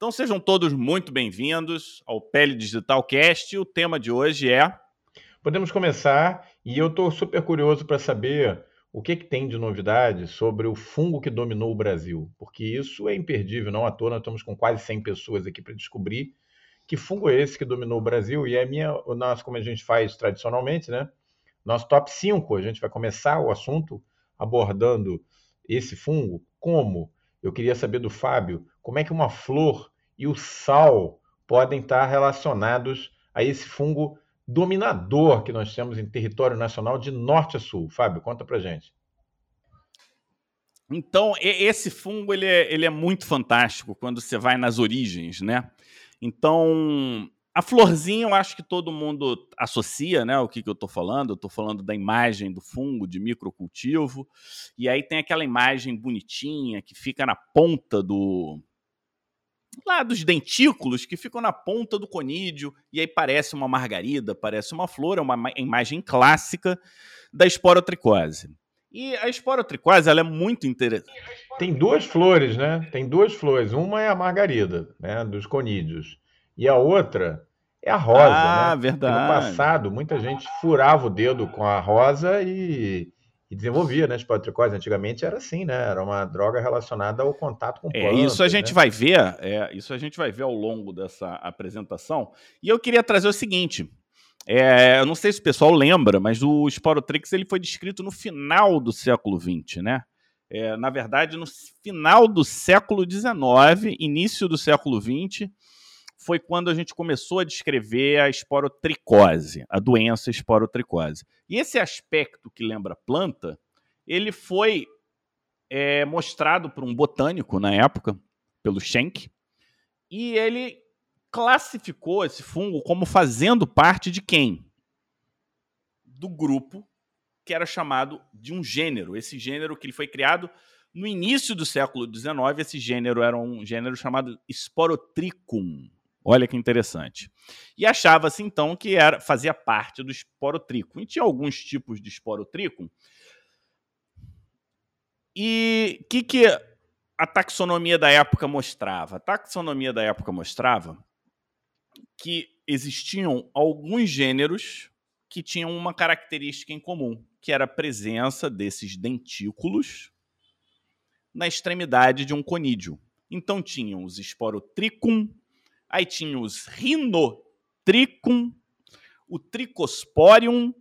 Então sejam todos muito bem-vindos ao Pele Digital Cast. O tema de hoje é. Podemos começar e eu estou super curioso para saber o que, que tem de novidade sobre o fungo que dominou o Brasil, porque isso é imperdível, não à toa, nós estamos com quase 100 pessoas aqui para descobrir que fungo é esse que dominou o Brasil e é minha, o nosso, como a gente faz tradicionalmente, né? Nosso top 5, a gente vai começar o assunto abordando esse fungo, como? Eu queria saber do Fábio, como é que uma flor e o sal podem estar relacionados a esse fungo dominador que nós temos em território nacional de norte a sul. Fábio, conta pra gente. Então, esse fungo ele é, ele é muito fantástico quando você vai nas origens, né? Então, a florzinha eu acho que todo mundo associa, né? O que, que eu estou falando? Eu estou falando da imagem do fungo de microcultivo. E aí tem aquela imagem bonitinha que fica na ponta do, lá dos dentículos que ficam na ponta do conídeo, e aí parece uma margarida, parece uma flor, é uma imagem clássica da esporotricose. E a esporotricose ela é muito interessante. Tem duas flores, né? Tem duas flores. Uma é a margarida, né, dos conídeos, e a outra é a rosa, ah, né? verdade. no passado, muita gente furava o dedo com a rosa e e desenvolvia, né? Esporotricose antigamente era assim, né? Era uma droga relacionada ao contato com plantas. É, isso a gente né? vai ver, é, isso a gente vai ver ao longo dessa apresentação. E eu queria trazer o seguinte. É, eu não sei se o pessoal lembra, mas o Sporotrix ele foi descrito no final do século XX, né? É, na verdade, no final do século XIX, início do século XX, foi quando a gente começou a descrever a esporotricose, a doença esporotricose. E esse aspecto que lembra planta, ele foi é, mostrado por um botânico na época, pelo Schenck, e ele classificou esse fungo como fazendo parte de quem? Do grupo que era chamado de um gênero. Esse gênero que ele foi criado no início do século XIX, esse gênero era um gênero chamado Sporotricum. Olha que interessante. E achava-se então que era, fazia parte do esporotrico. E tinha alguns tipos de esporotrico. E o que, que a taxonomia da época mostrava? A taxonomia da época mostrava que existiam alguns gêneros que tinham uma característica em comum, que era a presença desses dentículos na extremidade de um conídeo. Então tinham os Sporotricum, Aí tinha os Rhinotricum, o Tricosporium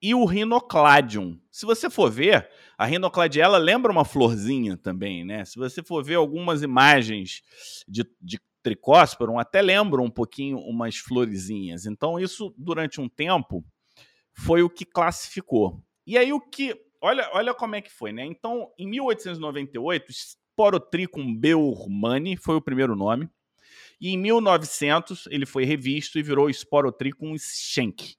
e o Rhinocladium. Se você for ver, a Rhinocladiella lembra uma florzinha também, né? Se você for ver algumas imagens de, de Tricósporum, até lembram um pouquinho umas florezinhas. Então, isso, durante um tempo, foi o que classificou. E aí, o que. Olha, olha como é que foi, né? Então, em 1898, Sporotricum beurmani foi o primeiro nome. E em 1900 ele foi revisto e virou Sporotricum schenck.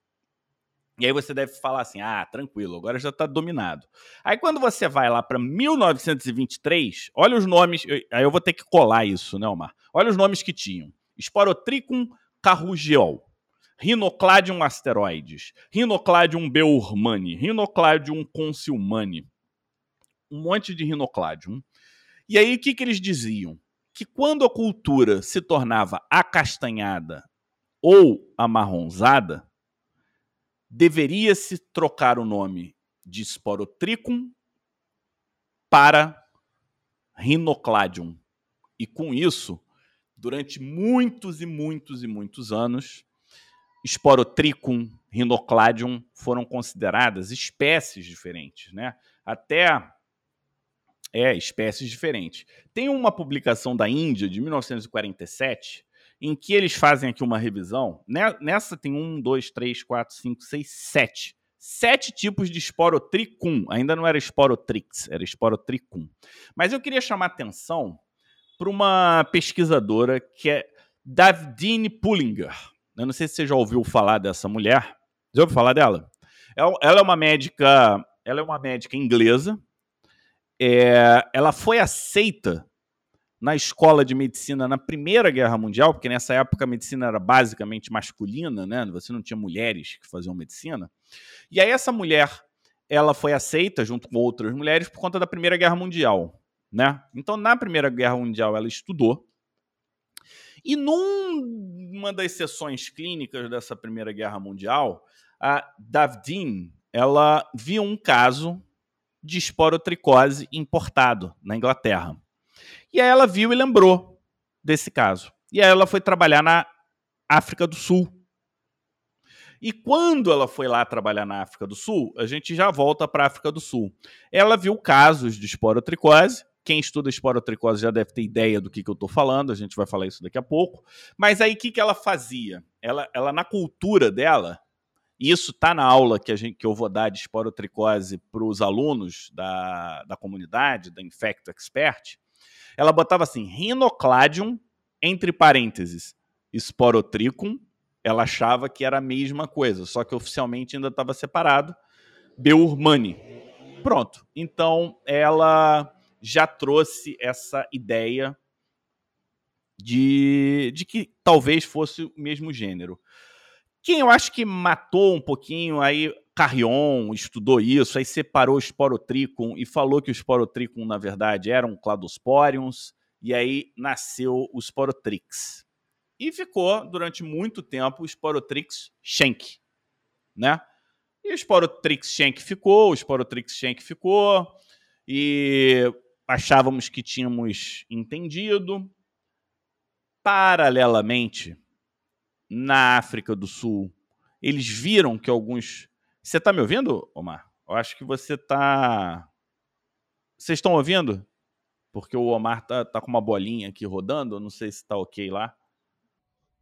E aí você deve falar assim: ah, tranquilo, agora já está dominado. Aí quando você vai lá para 1923, olha os nomes. Aí eu vou ter que colar isso, né, Omar? Olha os nomes que tinham: Sporotricum carrugiol, Rhinocladium asteroides, Rhinocladium beurmani, Rhinocladium consilmani. Um monte de Rhinocladium. E aí o que, que eles diziam? Que quando a cultura se tornava acastanhada ou amarronzada, deveria-se trocar o nome de Sporotricum para Rhinocladium. E com isso, durante muitos e muitos e muitos anos, Sporotricum, Rhinocladium foram consideradas espécies diferentes, né? Até é, espécies diferentes. Tem uma publicação da Índia de 1947 em que eles fazem aqui uma revisão. Né, nessa tem um, dois, três, quatro, cinco, seis, sete. Sete tipos de esporotricum. Ainda não era esporotrix, era esporotricum. Mas eu queria chamar atenção para uma pesquisadora que é Davdine Pullinger. Eu não sei se você já ouviu falar dessa mulher. Já ouviu falar dela? Ela é uma médica, ela é uma médica inglesa é, ela foi aceita na escola de medicina na Primeira Guerra Mundial, porque nessa época a medicina era basicamente masculina, né? Você não tinha mulheres que faziam medicina. E aí essa mulher, ela foi aceita junto com outras mulheres por conta da Primeira Guerra Mundial, né? Então na Primeira Guerra Mundial ela estudou E numa das sessões clínicas dessa Primeira Guerra Mundial, a Davdin ela viu um caso de esporotricose importado na Inglaterra. E aí ela viu e lembrou desse caso. E aí ela foi trabalhar na África do Sul. E quando ela foi lá trabalhar na África do Sul, a gente já volta para a África do Sul. Ela viu casos de esporotricose. Quem estuda esporotricose já deve ter ideia do que, que eu estou falando, a gente vai falar isso daqui a pouco. Mas aí o que, que ela fazia? Ela, ela, na cultura dela, isso está na aula que, a gente, que eu vou dar de esporotricose para os alunos da, da comunidade, da Infecto Expert, ela botava assim, Rhinocladium, entre parênteses, Sporotricum, ela achava que era a mesma coisa, só que oficialmente ainda estava separado, Beurmani. Pronto. Então, ela já trouxe essa ideia de, de que talvez fosse o mesmo gênero. Quem eu acho que matou um pouquinho, aí Carrion estudou isso, aí separou o Sporotricum e falou que o Sporotricum, na verdade, eram Cladosporiums, e aí nasceu o Sporotrix. E ficou, durante muito tempo, o Sporotrix Schenck, né? E o Sporotrix Schenck ficou, o Sporotrix Schenck ficou, e achávamos que tínhamos entendido. Paralelamente, na África do Sul, eles viram que alguns. Você está me ouvindo, Omar? Eu acho que você está. Vocês estão ouvindo? Porque o Omar tá, tá com uma bolinha aqui rodando, eu não sei se está ok lá.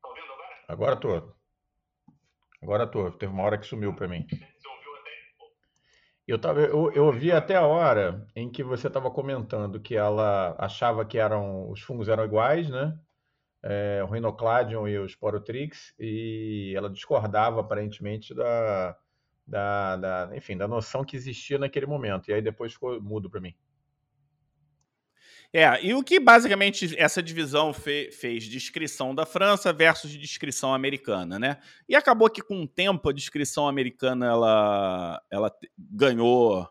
Tá ouvindo agora? Agora tô. Agora tô. Teve uma hora que sumiu para mim. Você ouviu até? Eu, tava, eu, eu ouvi até a hora em que você estava comentando que ela achava que eram os fungos eram iguais, né? É, o Rhinocladion e o Sporotrix, e ela discordava aparentemente da, da, da, enfim, da noção que existia naquele momento. E aí depois ficou mudo para mim. É, e o que basicamente essa divisão fe fez descrição da França versus descrição americana, né? E acabou que com o tempo a descrição americana ela, ela ganhou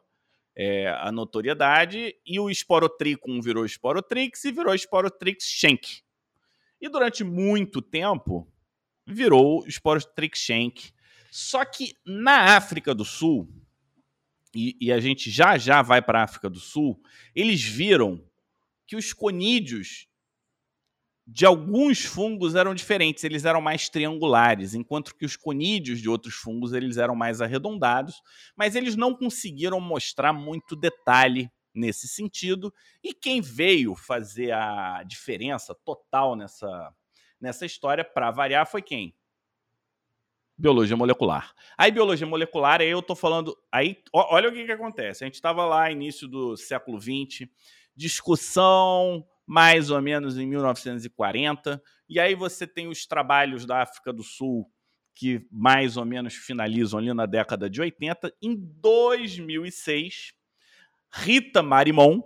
é, a notoriedade e o Sporotricum virou Sporotrix e virou Sporotrix Schenck, e durante muito tempo virou Sportrix Schenck. Só que na África do Sul, e, e a gente já já vai para a África do Sul, eles viram que os conídeos de alguns fungos eram diferentes, eles eram mais triangulares, enquanto que os conídeos de outros fungos eles eram mais arredondados, mas eles não conseguiram mostrar muito detalhe nesse sentido. E quem veio fazer a diferença total nessa, nessa história, para variar, foi quem? Biologia molecular. Aí, biologia molecular, aí eu tô falando. Aí, olha o que, que acontece. A gente estava lá, início do século XX, discussão mais ou menos em 1940, e aí você tem os trabalhos da África do Sul que mais ou menos finalizam ali na década de 80. Em 2006, Rita Marimon,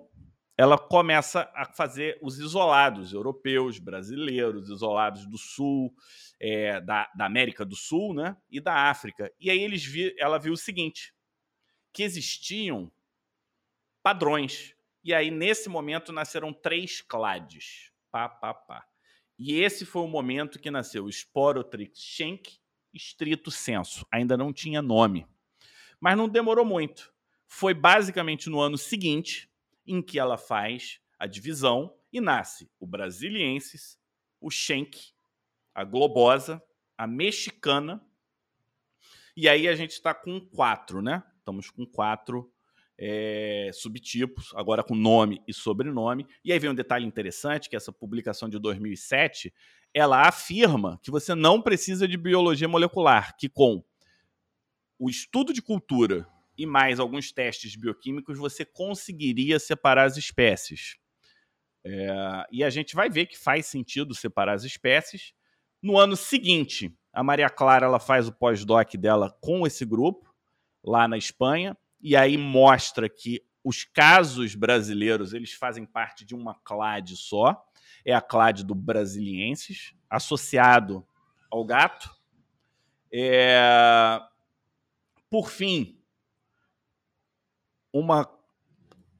ela começa a fazer os isolados europeus, brasileiros, isolados do Sul, é, da, da, América do Sul né, e da África. E aí eles vi, ela viu o seguinte, que existiam padrões. E aí, nesse momento, nasceram três clades. Pá, pá, pá. E esse foi o momento que nasceu o Sporotrix schenck, estrito senso. Ainda não tinha nome. Mas não demorou muito foi basicamente no ano seguinte em que ela faz a divisão e nasce o Brasiliensis, o Schenck, a Globosa, a Mexicana. E aí a gente está com quatro, né? Estamos com quatro é, subtipos, agora com nome e sobrenome. E aí vem um detalhe interessante, que essa publicação de 2007, ela afirma que você não precisa de biologia molecular, que com o estudo de cultura e mais alguns testes bioquímicos, você conseguiria separar as espécies. É, e a gente vai ver que faz sentido separar as espécies. No ano seguinte, a Maria Clara ela faz o pós-doc dela com esse grupo, lá na Espanha, e aí mostra que os casos brasileiros eles fazem parte de uma clade só, é a clade do Brasiliensis, associado ao gato. É... Por fim, uma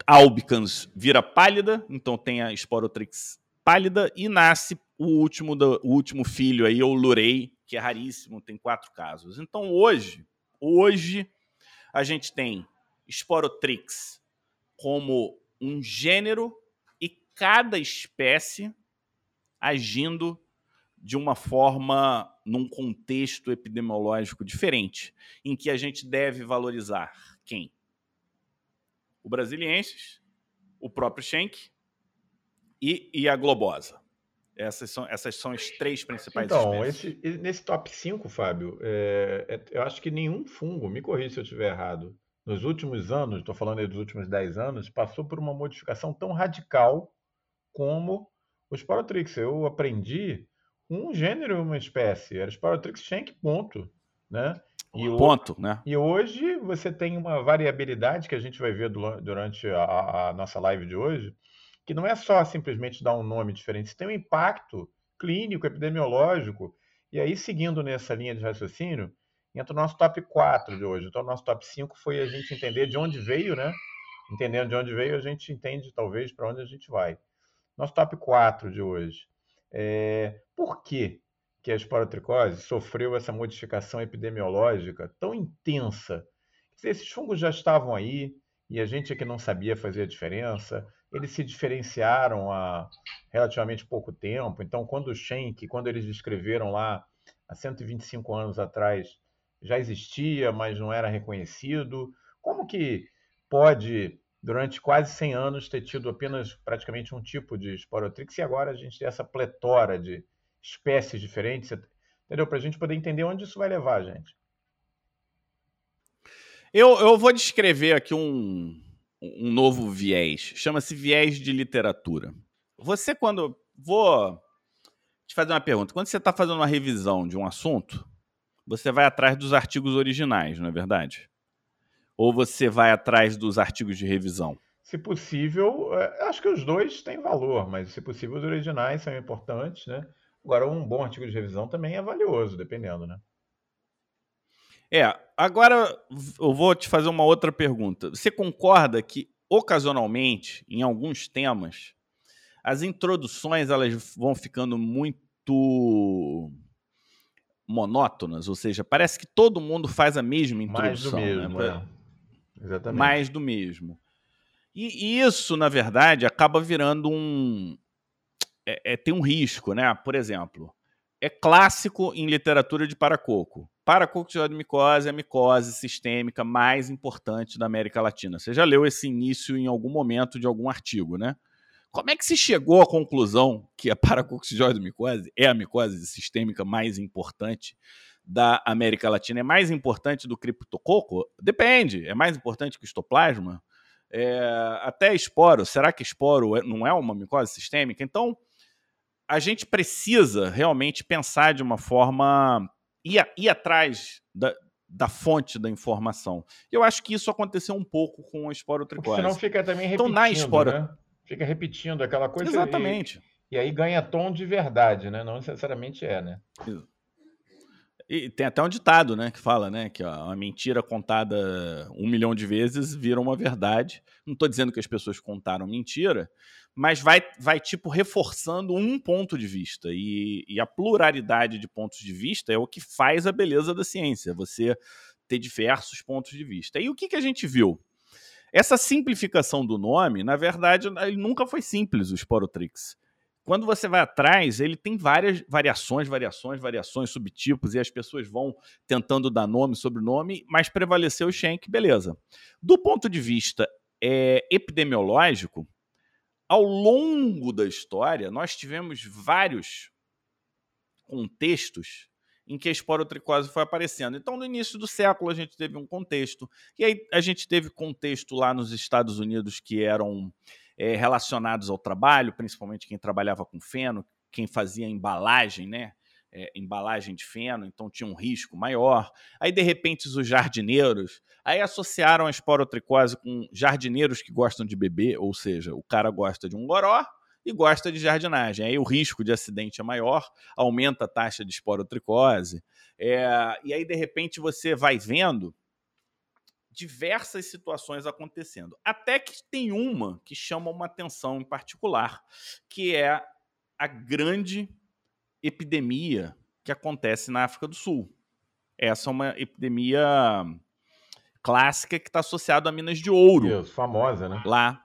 albicans vira pálida, então tem a Sporotrix pálida e nasce o último, do, o último filho aí, o lurei, que é raríssimo, tem quatro casos. Então hoje, hoje a gente tem Sporotrix como um gênero e cada espécie agindo de uma forma num contexto epidemiológico diferente, em que a gente deve valorizar quem? O brasilienses, o próprio Schenck e, e a globosa. Essas são, essas são as três principais então, espécies. Esse, nesse top 5, Fábio, é, é, eu acho que nenhum fungo, me corrija se eu estiver errado, nos últimos anos, estou falando aí dos últimos 10 anos, passou por uma modificação tão radical como o Sporotrix. Eu aprendi um gênero e uma espécie. Era Sporotrix Schenck, ponto. Né? E ponto, hoje, né? E hoje você tem uma variabilidade que a gente vai ver durante a, a nossa live de hoje, que não é só simplesmente dar um nome diferente, você tem um impacto clínico, epidemiológico. E aí, seguindo nessa linha de raciocínio, entra o nosso top 4 de hoje. Então, o nosso top 5 foi a gente entender de onde veio, né? Entendendo de onde veio, a gente entende, talvez, para onde a gente vai. Nosso top 4 de hoje. É, por que, que a esporotricose sofreu essa modificação epidemiológica tão intensa? Esses fungos já estavam aí e a gente é que não sabia fazer a diferença. Eles se diferenciaram há relativamente pouco tempo. Então, quando o Schenck, quando eles descreveram lá há 125 anos atrás, já existia, mas não era reconhecido. Como que pode durante quase 100 anos, ter tido apenas praticamente um tipo de Sporotrix e agora a gente tem essa pletora de espécies diferentes, entendeu? Para a gente poder entender onde isso vai levar, gente. Eu, eu vou descrever aqui um, um novo viés. Chama-se viés de literatura. Você, quando. Vou te fazer uma pergunta. Quando você está fazendo uma revisão de um assunto, você vai atrás dos artigos originais, não é verdade? Ou você vai atrás dos artigos de revisão? Se possível, é, acho que os dois têm valor, mas se possível, os originais são importantes, né? Agora, um bom artigo de revisão também é valioso, dependendo, né? É, agora eu vou te fazer uma outra pergunta. Você concorda que, ocasionalmente, em alguns temas, as introduções elas vão ficando muito monótonas, ou seja, parece que todo mundo faz a mesma introdução. Mais do mesmo, né? é. Exatamente. mais do mesmo. E, e isso, na verdade, acaba virando um. É, é, tem um risco, né? Por exemplo, é clássico em literatura de paracoco. Paracoco de micose é a micose sistêmica mais importante da América Latina. Você já leu esse início em algum momento de algum artigo, né? Como é que se chegou à conclusão que a paracoccisiose micose é a micose sistêmica mais importante da América Latina é mais importante do criptococo? Depende. É mais importante que o histoplasma? É, até esporo. Será que esporo é, não é uma micose sistêmica? Então, a gente precisa realmente pensar de uma forma. ir, ir atrás da, da fonte da informação. Eu acho que isso aconteceu um pouco com a esporotricose. Senão fica também repetindo, então, na esporo... né? Fica repetindo aquela coisa. Exatamente. E, e aí ganha tom de verdade, né? Não necessariamente é, né? E tem até um ditado, né, que fala, né, que ó, uma mentira contada um milhão de vezes vira uma verdade. Não estou dizendo que as pessoas contaram mentira, mas vai, vai tipo reforçando um ponto de vista e, e a pluralidade de pontos de vista é o que faz a beleza da ciência. Você ter diversos pontos de vista. E o que, que a gente viu? Essa simplificação do nome, na verdade, ele nunca foi simples, o Sporotrix. Quando você vai atrás, ele tem várias variações, variações, variações, subtipos, e as pessoas vão tentando dar nome, sobrenome, mas prevaleceu o Schenck, beleza. Do ponto de vista é, epidemiológico, ao longo da história, nós tivemos vários contextos em que a esporotricose foi aparecendo. Então, no início do século, a gente teve um contexto. E aí, a gente teve contexto lá nos Estados Unidos que eram é, relacionados ao trabalho, principalmente quem trabalhava com feno, quem fazia embalagem, né? É, embalagem de feno, então tinha um risco maior. Aí, de repente, os jardineiros, aí associaram a esporotricose com jardineiros que gostam de beber, ou seja, o cara gosta de um goró e gosta de jardinagem. Aí o risco de acidente é maior, aumenta a taxa de esporotricose. É, e aí, de repente, você vai vendo diversas situações acontecendo. Até que tem uma que chama uma atenção em particular, que é a grande epidemia que acontece na África do Sul. Essa é uma epidemia clássica que está associada a minas de ouro. Isso, famosa, né? Lá.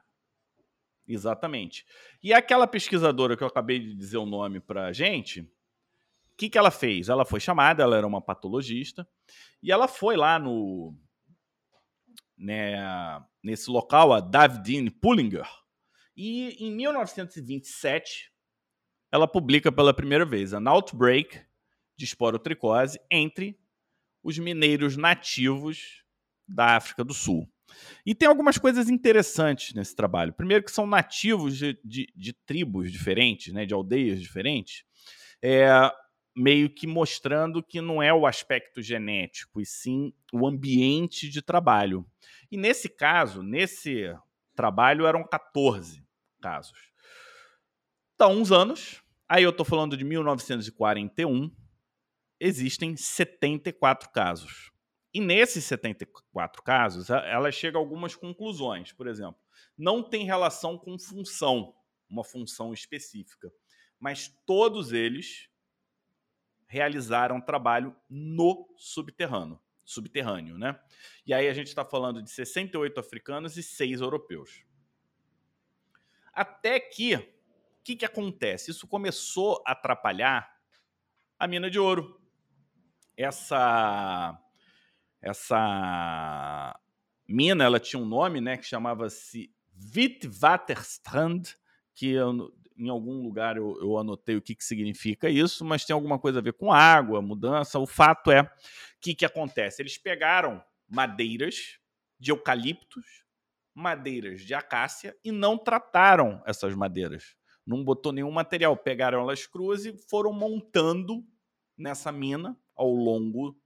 Exatamente. E aquela pesquisadora que eu acabei de dizer o nome para a gente, o que, que ela fez? Ela foi chamada, ela era uma patologista, e ela foi lá no né, nesse local, a Davidine Pullinger, e em 1927 ela publica pela primeira vez An Outbreak de Esporotricose entre os mineiros nativos da África do Sul. E tem algumas coisas interessantes nesse trabalho. Primeiro, que são nativos de, de, de tribos diferentes, né, de aldeias diferentes, é, meio que mostrando que não é o aspecto genético, e sim o ambiente de trabalho. E nesse caso, nesse trabalho, eram 14 casos. Então, uns anos, aí eu estou falando de 1941, existem 74 casos. E nesses 74 casos, ela chega a algumas conclusões. Por exemplo, não tem relação com função, uma função específica. Mas todos eles realizaram trabalho no subterrâneo, subterrâneo, né? E aí a gente está falando de 68 africanos e 6 europeus. Até que, que, que acontece? Isso começou a atrapalhar a mina de ouro. Essa essa mina, ela tinha um nome, né, que chamava-se Witwatersrand, que eu, em algum lugar eu, eu anotei o que, que significa isso, mas tem alguma coisa a ver com água, mudança. O fato é, o que, que acontece? Eles pegaram madeiras de eucaliptos, madeiras de acácia e não trataram essas madeiras. Não botou nenhum material, pegaram elas cruas e foram montando nessa mina ao longo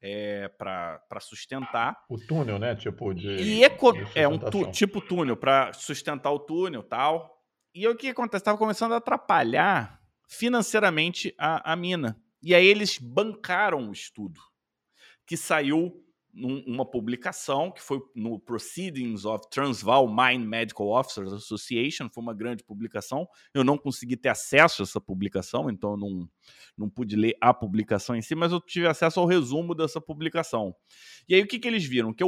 é, para sustentar. O túnel, né? Tipo de. E eco... é um tu... tipo túnel para sustentar o túnel tal. E o que acontece? Estava começando a atrapalhar financeiramente a, a mina. E aí eles bancaram o estudo, que saiu uma publicação que foi no Proceedings of Transvaal Mine Medical Officers Association, foi uma grande publicação. Eu não consegui ter acesso a essa publicação, então não, não pude ler a publicação em si, mas eu tive acesso ao resumo dessa publicação. E aí o que, que eles viram? Que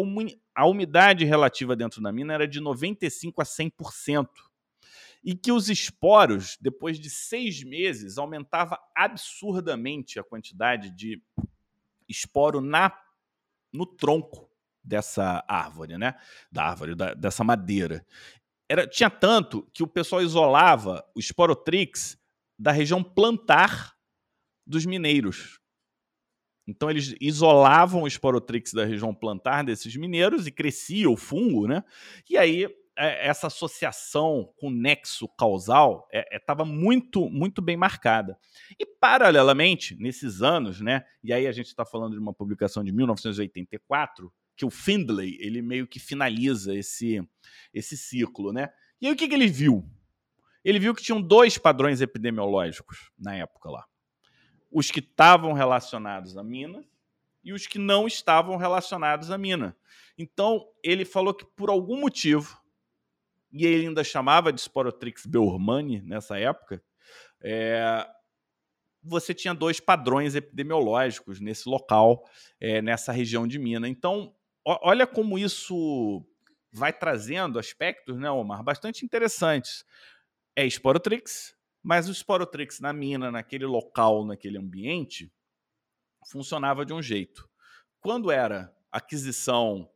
a umidade relativa dentro da mina era de 95% a 100%. E que os esporos, depois de seis meses, aumentava absurdamente a quantidade de esporo na no tronco dessa árvore, né? Da árvore, da, dessa madeira. Era, tinha tanto que o pessoal isolava o Sporotrix da região plantar dos mineiros. Então eles isolavam o Sporotrix da região plantar desses mineiros e crescia o fungo, né? E aí essa associação com nexo causal estava é, é, muito, muito bem marcada. E, paralelamente, nesses anos, né, e aí a gente está falando de uma publicação de 1984, que o Findlay ele meio que finaliza esse, esse ciclo. Né? E aí o que, que ele viu? Ele viu que tinham dois padrões epidemiológicos na época lá. Os que estavam relacionados à mina e os que não estavam relacionados à mina. Então, ele falou que por algum motivo e ele ainda chamava de Sporotrix beurmani nessa época, é, você tinha dois padrões epidemiológicos nesse local, é, nessa região de Minas. Então, olha como isso vai trazendo aspectos, né, Omar, bastante interessantes. É Sporotrix, mas o Sporotrix na mina, naquele local, naquele ambiente, funcionava de um jeito. Quando era aquisição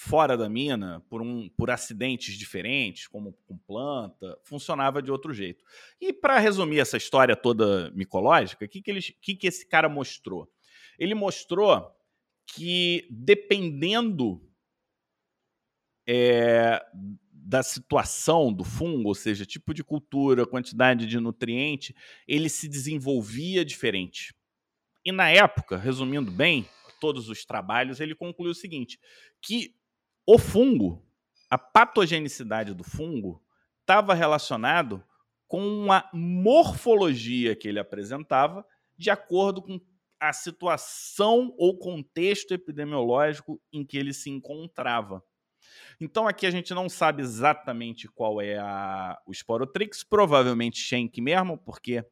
fora da mina, por, um, por acidentes diferentes, como com planta, funcionava de outro jeito. E para resumir essa história toda micológica, o que, que, que, que esse cara mostrou? Ele mostrou que dependendo é, da situação do fungo, ou seja, tipo de cultura, quantidade de nutriente, ele se desenvolvia diferente. E na época, resumindo bem todos os trabalhos, ele concluiu o seguinte: que o fungo, a patogenicidade do fungo, estava relacionado com a morfologia que ele apresentava de acordo com a situação ou contexto epidemiológico em que ele se encontrava. Então aqui a gente não sabe exatamente qual é a, o Sporotrix, provavelmente Schenck mesmo, porque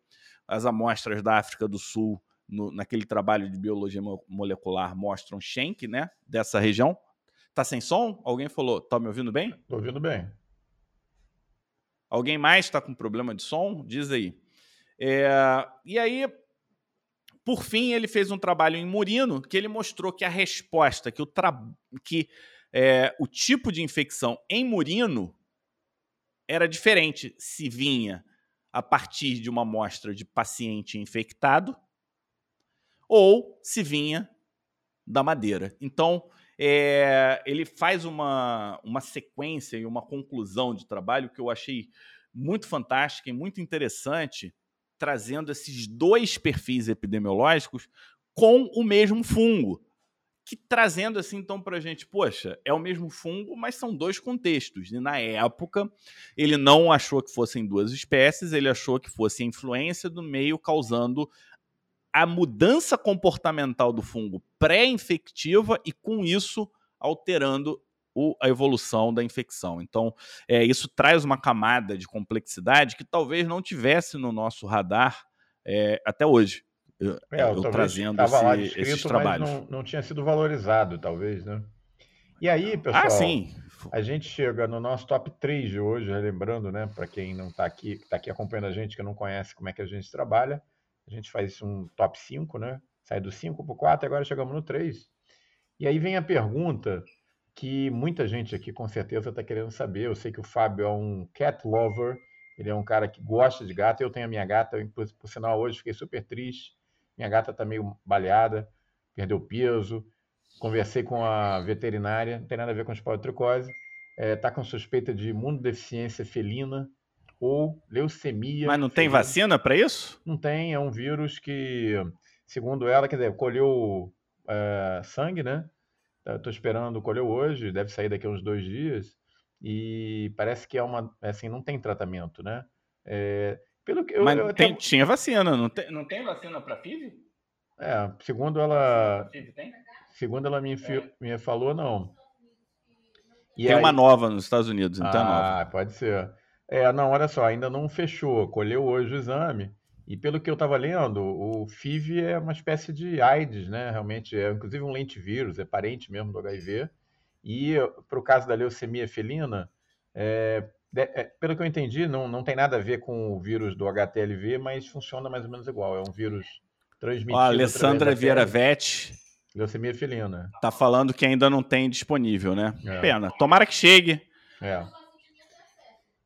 as amostras da África do Sul, no, naquele trabalho de biologia molecular, mostram Schenck, né, dessa região. Tá sem som? Alguém falou, tá me ouvindo bem? Tô ouvindo bem. Alguém mais está com problema de som? Diz aí. É, e aí, por fim, ele fez um trabalho em Murino que ele mostrou que a resposta, que o, que, é, o tipo de infecção em Murino era diferente se vinha a partir de uma amostra de paciente infectado ou se vinha da madeira. Então, é, ele faz uma, uma sequência e uma conclusão de trabalho que eu achei muito fantástica e muito interessante, trazendo esses dois perfis epidemiológicos com o mesmo fungo. Que trazendo assim então para a gente, poxa, é o mesmo fungo, mas são dois contextos. E na época ele não achou que fossem duas espécies, ele achou que fosse a influência do meio causando a mudança comportamental do fungo pré-infectiva e, com isso, alterando o, a evolução da infecção. Então, é, isso traz uma camada de complexidade que talvez não tivesse no nosso radar é, até hoje. Eu, é, eu trazendo esse, esses trabalhos. Não, não, tinha sido valorizado, talvez, né? E aí, ah, pessoal, ah, sim. a gente chega no nosso top 3 de hoje, lembrando, né, para quem não está aqui, está aqui acompanhando a gente, que não conhece como é que a gente trabalha, a gente faz um top 5, né? Sai do 5 para o 4 agora chegamos no 3. E aí vem a pergunta que muita gente aqui com certeza está querendo saber. Eu sei que o Fábio é um cat lover, ele é um cara que gosta de gato. Eu tenho a minha gata, por, por sinal, hoje fiquei super triste. Minha gata está meio baleada, perdeu peso. Conversei com a veterinária, não tem nada a ver com esporotricose. Está é, tá com suspeita de imunodeficiência felina ou leucemia. Mas não tem vacina para isso? Não tem, é um vírus que, segundo ela, quer dizer, colheu é, sangue, né? Estou esperando, colheu hoje, deve sair daqui a uns dois dias. E parece que é uma, assim, não tem tratamento, né? É, pelo que eu, Mas eu tem, tinha vacina, não tem, não tem vacina para FIV? É, segundo ela, segundo ela me, é. me falou, não. E tem aí... uma nova nos Estados Unidos, então ah, é nova. Ah, pode ser. É, não, olha só, ainda não fechou. Colheu hoje o exame. E pelo que eu estava lendo, o FIV é uma espécie de AIDS, né? Realmente é inclusive um lentivírus, é parente mesmo do HIV. E para o caso da leucemia felina, é, é, pelo que eu entendi, não, não tem nada a ver com o vírus do HTLV, mas funciona mais ou menos igual. É um vírus transmitido. a Alessandra Vieira Vete. Leucemia felina. Tá falando que ainda não tem disponível, né? É. Pena. Tomara que chegue. É.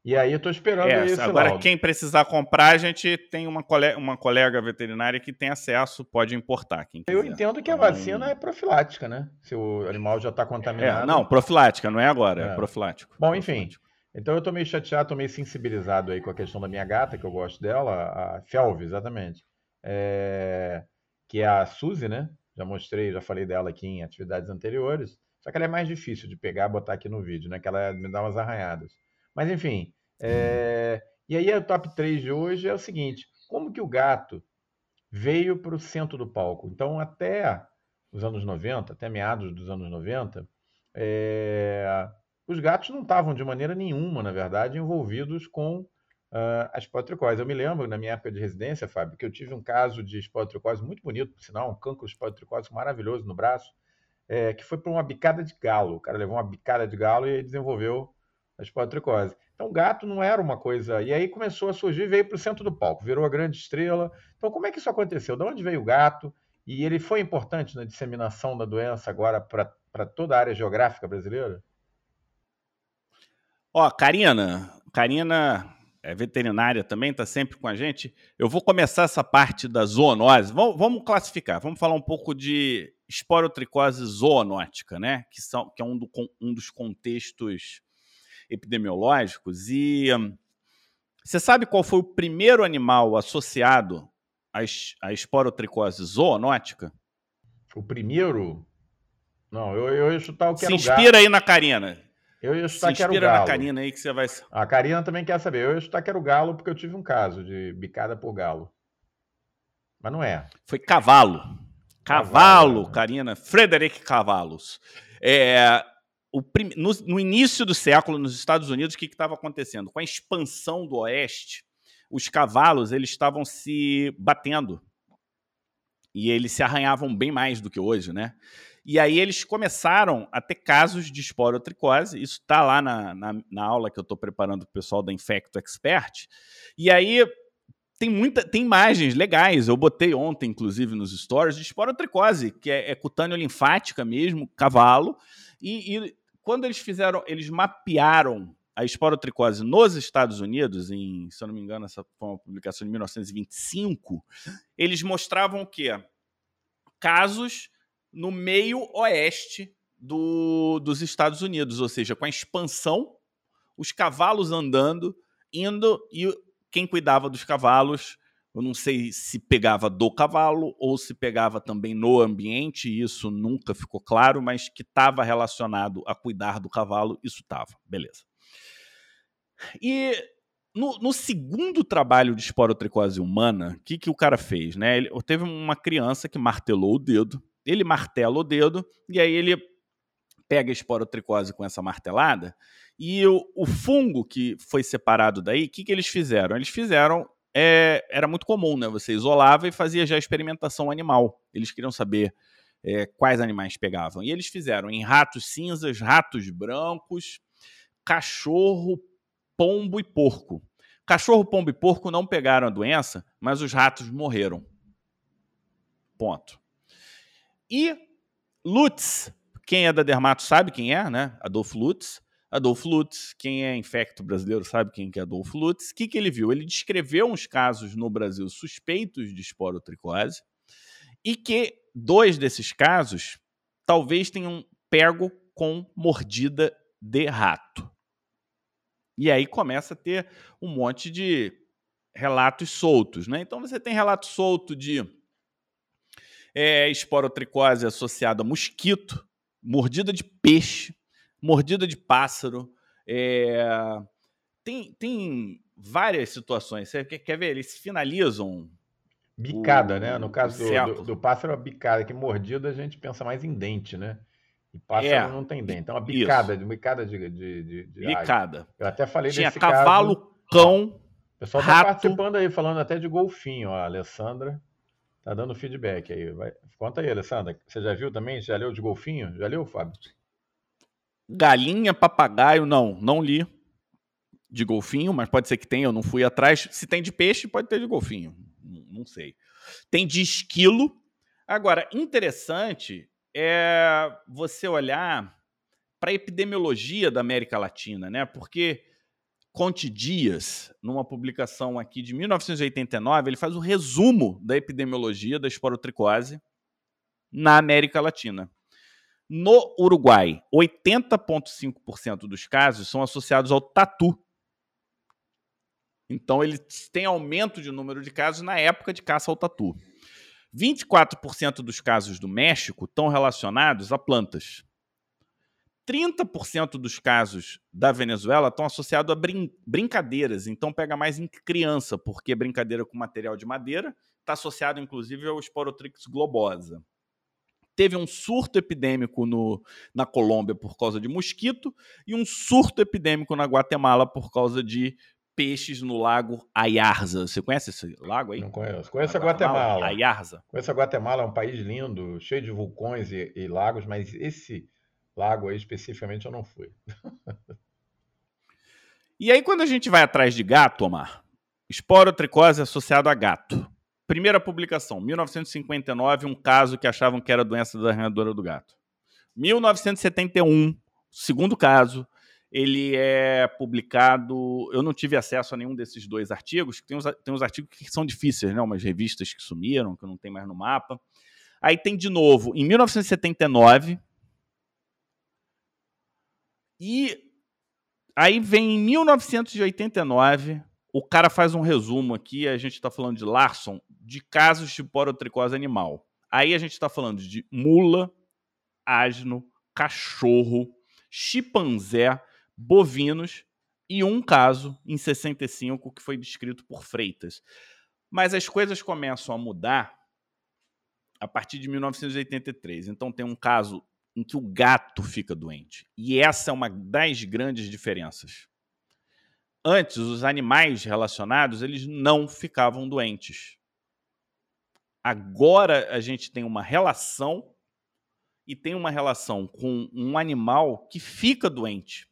E aí eu tô esperando é, esse Agora, laudo. quem precisar comprar, a gente tem uma colega, uma colega veterinária que tem acesso, pode importar. eu entendo que a vacina é profilática, né? Se o animal já está contaminado. É, não, profilática, não é agora, é, é profilático. Bom, enfim. Então eu tô meio chateado, tô meio sensibilizado aí com a questão da minha gata, que eu gosto dela, a Felve, exatamente. É... Que é a Suzy, né? Já mostrei, já falei dela aqui em atividades anteriores. Só que ela é mais difícil de pegar e botar aqui no vídeo, né? Que ela me dá umas arranhadas. Mas enfim, é... e aí o top 3 de hoje é o seguinte: como que o gato veio para o centro do palco? Então, até os anos 90, até meados dos anos 90, é... os gatos não estavam de maneira nenhuma, na verdade, envolvidos com uh, a esporotricose. Eu me lembro, na minha época de residência, Fábio, que eu tive um caso de esporotricose muito bonito, por sinal, um cancro de esporotricose maravilhoso no braço, é, que foi por uma bicada de galo. O cara levou uma bicada de galo e desenvolveu esporotricose. Então, gato não era uma coisa. E aí começou a surgir, veio para o centro do palco, virou a grande estrela. Então, como é que isso aconteceu? De onde veio o gato? E ele foi importante na disseminação da doença agora para toda a área geográfica brasileira? Ó, Karina, Karina é veterinária também, está sempre com a gente. Eu vou começar essa parte da zoonose. Vamos, vamos classificar, vamos falar um pouco de esporotricose zoonótica, né? Que, são, que é um, do, um dos contextos epidemiológicos. E você sabe qual foi o primeiro animal associado à, à esporotricose zoonótica? O primeiro? Não, eu, eu ia chutar o que Se inspira aí na Karina. Eu ia chutar Se que era o galo. na Karina aí que você vai... A Karina também quer saber. Eu ia chutar que era o galo porque eu tive um caso de bicada por galo. Mas não é. Foi cavalo. Cavalo, cavalo né? Karina. Frederic Cavalos. É, prim... no, no, início do século, nos Estados Unidos, o que estava acontecendo? Com a expansão do oeste, os cavalos eles estavam se batendo. E eles se arranhavam bem mais do que hoje, né? E aí eles começaram a ter casos de esporotricose. Isso está lá na, na, na, aula que eu estou preparando para o pessoal da Infecto Expert. E aí tem muita tem imagens legais. Eu botei ontem, inclusive, nos stories, de esporotricose, que é, é cutâneo linfática mesmo, cavalo. E, e, quando eles fizeram, eles mapearam a esporotricose nos Estados Unidos, em, se eu não me engano, essa foi uma publicação de 1925, eles mostravam o quê? Casos no meio oeste do, dos Estados Unidos, ou seja, com a expansão, os cavalos andando, indo e quem cuidava dos cavalos, eu não sei se pegava do cavalo ou se pegava também no ambiente, isso nunca ficou claro, mas que estava relacionado a cuidar do cavalo, isso estava, beleza. E no, no, segundo trabalho de esporotricose humana, o que, que o cara fez? Né? Ele, teve uma criança que martelou o dedo, ele martela o dedo e aí ele pega a esporotricose com essa martelada e o, o fungo que foi separado daí, o que, que eles fizeram? Eles fizeram é, era muito comum, né? Você isolava e fazia já experimentação animal. Eles queriam saber é, quais animais pegavam. E eles fizeram em ratos cinzas, ratos brancos, cachorro, pombo e porco. Cachorro, pombo e porco não pegaram a doença, mas os ratos morreram. Ponto. E Lutz, quem é da Dermato sabe quem é, né? Adolfo Lutz. Adolfo Lutz, quem é infecto brasileiro sabe quem é Adolfo Lutz. O que, que ele viu? Ele descreveu uns casos no Brasil suspeitos de esporotricose e que dois desses casos talvez tenham pego com mordida de rato. E aí começa a ter um monte de relatos soltos, né? Então você tem relato solto de é, esporotricose associada a mosquito, mordida de peixe, mordida de pássaro. É... Tem, tem várias situações. Você quer, ver? Eles finalizam. Bicada, o, né? No caso do, do, do, pássaro, a bicada, que mordida a gente pensa mais em dente, né? E pássaro é, não tem dente. Então, uma bicada, isso. bicada de, de, de, de Bicada. Eu até falei Tinha cavalo, caso. cão. O pessoal está participando aí, falando até de golfinho, ó, a Alessandra. Tá dando feedback aí. Vai. Conta aí, Alessandra. Você já viu também? Já leu de golfinho? Já leu, Fábio? Galinha, papagaio, não, não li de golfinho, mas pode ser que tenha, eu não fui atrás. Se tem de peixe, pode ter de golfinho, não sei. Tem de esquilo. Agora, interessante é você olhar para a epidemiologia da América Latina, né? Porque Conte Dias, numa publicação aqui de 1989, ele faz um resumo da epidemiologia da esporotricose na América Latina. No Uruguai, 80,5% dos casos são associados ao tatu. Então, ele tem aumento de número de casos na época de caça ao tatu. 24% dos casos do México estão relacionados a plantas. 30% dos casos da Venezuela estão associados a brin brincadeiras, então pega mais em criança, porque brincadeira com material de madeira está associado inclusive ao Sporotrix globosa teve um surto epidêmico no, na Colômbia por causa de mosquito e um surto epidêmico na Guatemala por causa de peixes no lago Ayarza. Você conhece esse lago aí? Não conheço. Conheço a Guatemala. Guatemala. Ayarza. Conheço a Guatemala, é um país lindo, cheio de vulcões e, e lagos, mas esse lago aí especificamente eu não fui. e aí quando a gente vai atrás de gato, Omar, esporotricose associado a gato. Primeira publicação, 1959, um caso que achavam que era doença da arranhadora do gato. 1971, segundo caso, ele é publicado. Eu não tive acesso a nenhum desses dois artigos. Tem uns, tem uns artigos que são difíceis, né? Umas revistas que sumiram, que não tem mais no mapa. Aí tem de novo, em 1979. E aí vem em 1989 o cara faz um resumo aqui, a gente está falando de Larson, de casos de porotricose animal. Aí a gente está falando de mula, asno, cachorro, chimpanzé, bovinos e um caso em 65 que foi descrito por Freitas. Mas as coisas começam a mudar a partir de 1983. Então tem um caso em que o gato fica doente. E essa é uma das grandes diferenças. Antes, os animais relacionados, eles não ficavam doentes. Agora a gente tem uma relação e tem uma relação com um animal que fica doente.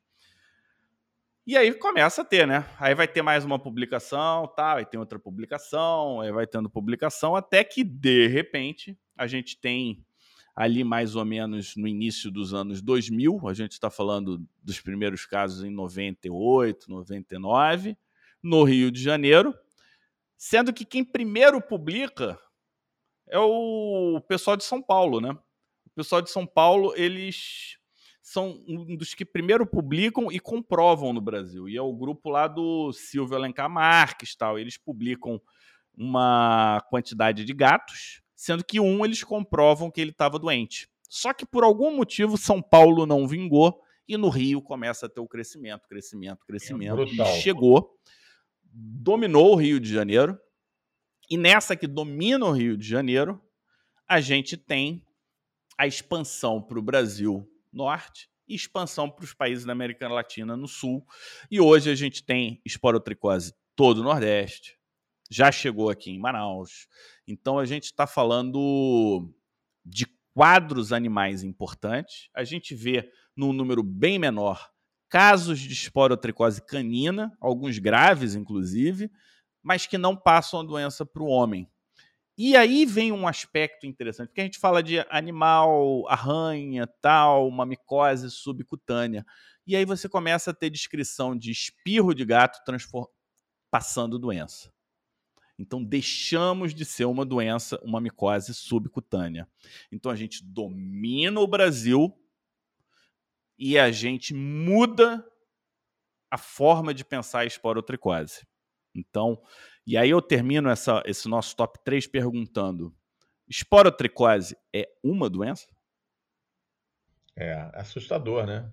E aí começa a ter, né? Aí vai ter mais uma publicação, tá? Vai ter outra publicação, aí vai tendo publicação, até que de repente a gente tem ali mais ou menos no início dos anos 2000, a gente está falando dos primeiros casos em 98, 99, no Rio de Janeiro, sendo que quem primeiro publica é o pessoal de São Paulo, né? O pessoal de São Paulo, eles são um dos que primeiro publicam e comprovam no Brasil. E é o grupo lá do Silvio Alencar Marques, tal. Eles publicam uma quantidade de gatos sendo que um eles comprovam que ele estava doente. Só que por algum motivo São Paulo não vingou e no Rio começa a ter o crescimento, crescimento, crescimento. É e chegou, dominou o Rio de Janeiro. E nessa que domina o Rio de Janeiro, a gente tem a expansão para o Brasil norte e expansão para os países da América Latina no sul. E hoje a gente tem esporotricose todo o Nordeste, já chegou aqui em Manaus. Então a gente está falando de quadros animais importantes. A gente vê num número bem menor casos de esporotricose canina, alguns graves inclusive, mas que não passam a doença para o homem. E aí vem um aspecto interessante, porque a gente fala de animal, arranha, tal, uma micose subcutânea. E aí você começa a ter descrição de espirro de gato passando doença. Então, deixamos de ser uma doença, uma micose subcutânea. Então, a gente domina o Brasil e a gente muda a forma de pensar a esporotricose. Então, e aí eu termino essa, esse nosso top 3 perguntando: esporotricose é uma doença? É assustador, né?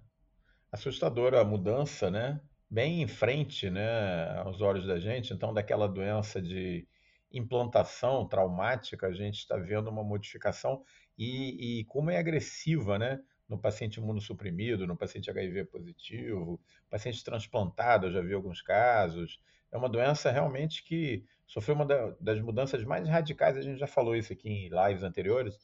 Assustadora a mudança, né? Bem em frente, né, aos olhos da gente. Então, daquela doença de implantação traumática, a gente está vendo uma modificação e, e, como é agressiva, né? No paciente imunossuprimido, no paciente HIV positivo, paciente transplantado, eu já vi alguns casos. É uma doença realmente que sofreu uma das mudanças mais radicais, a gente já falou isso aqui em lives anteriores,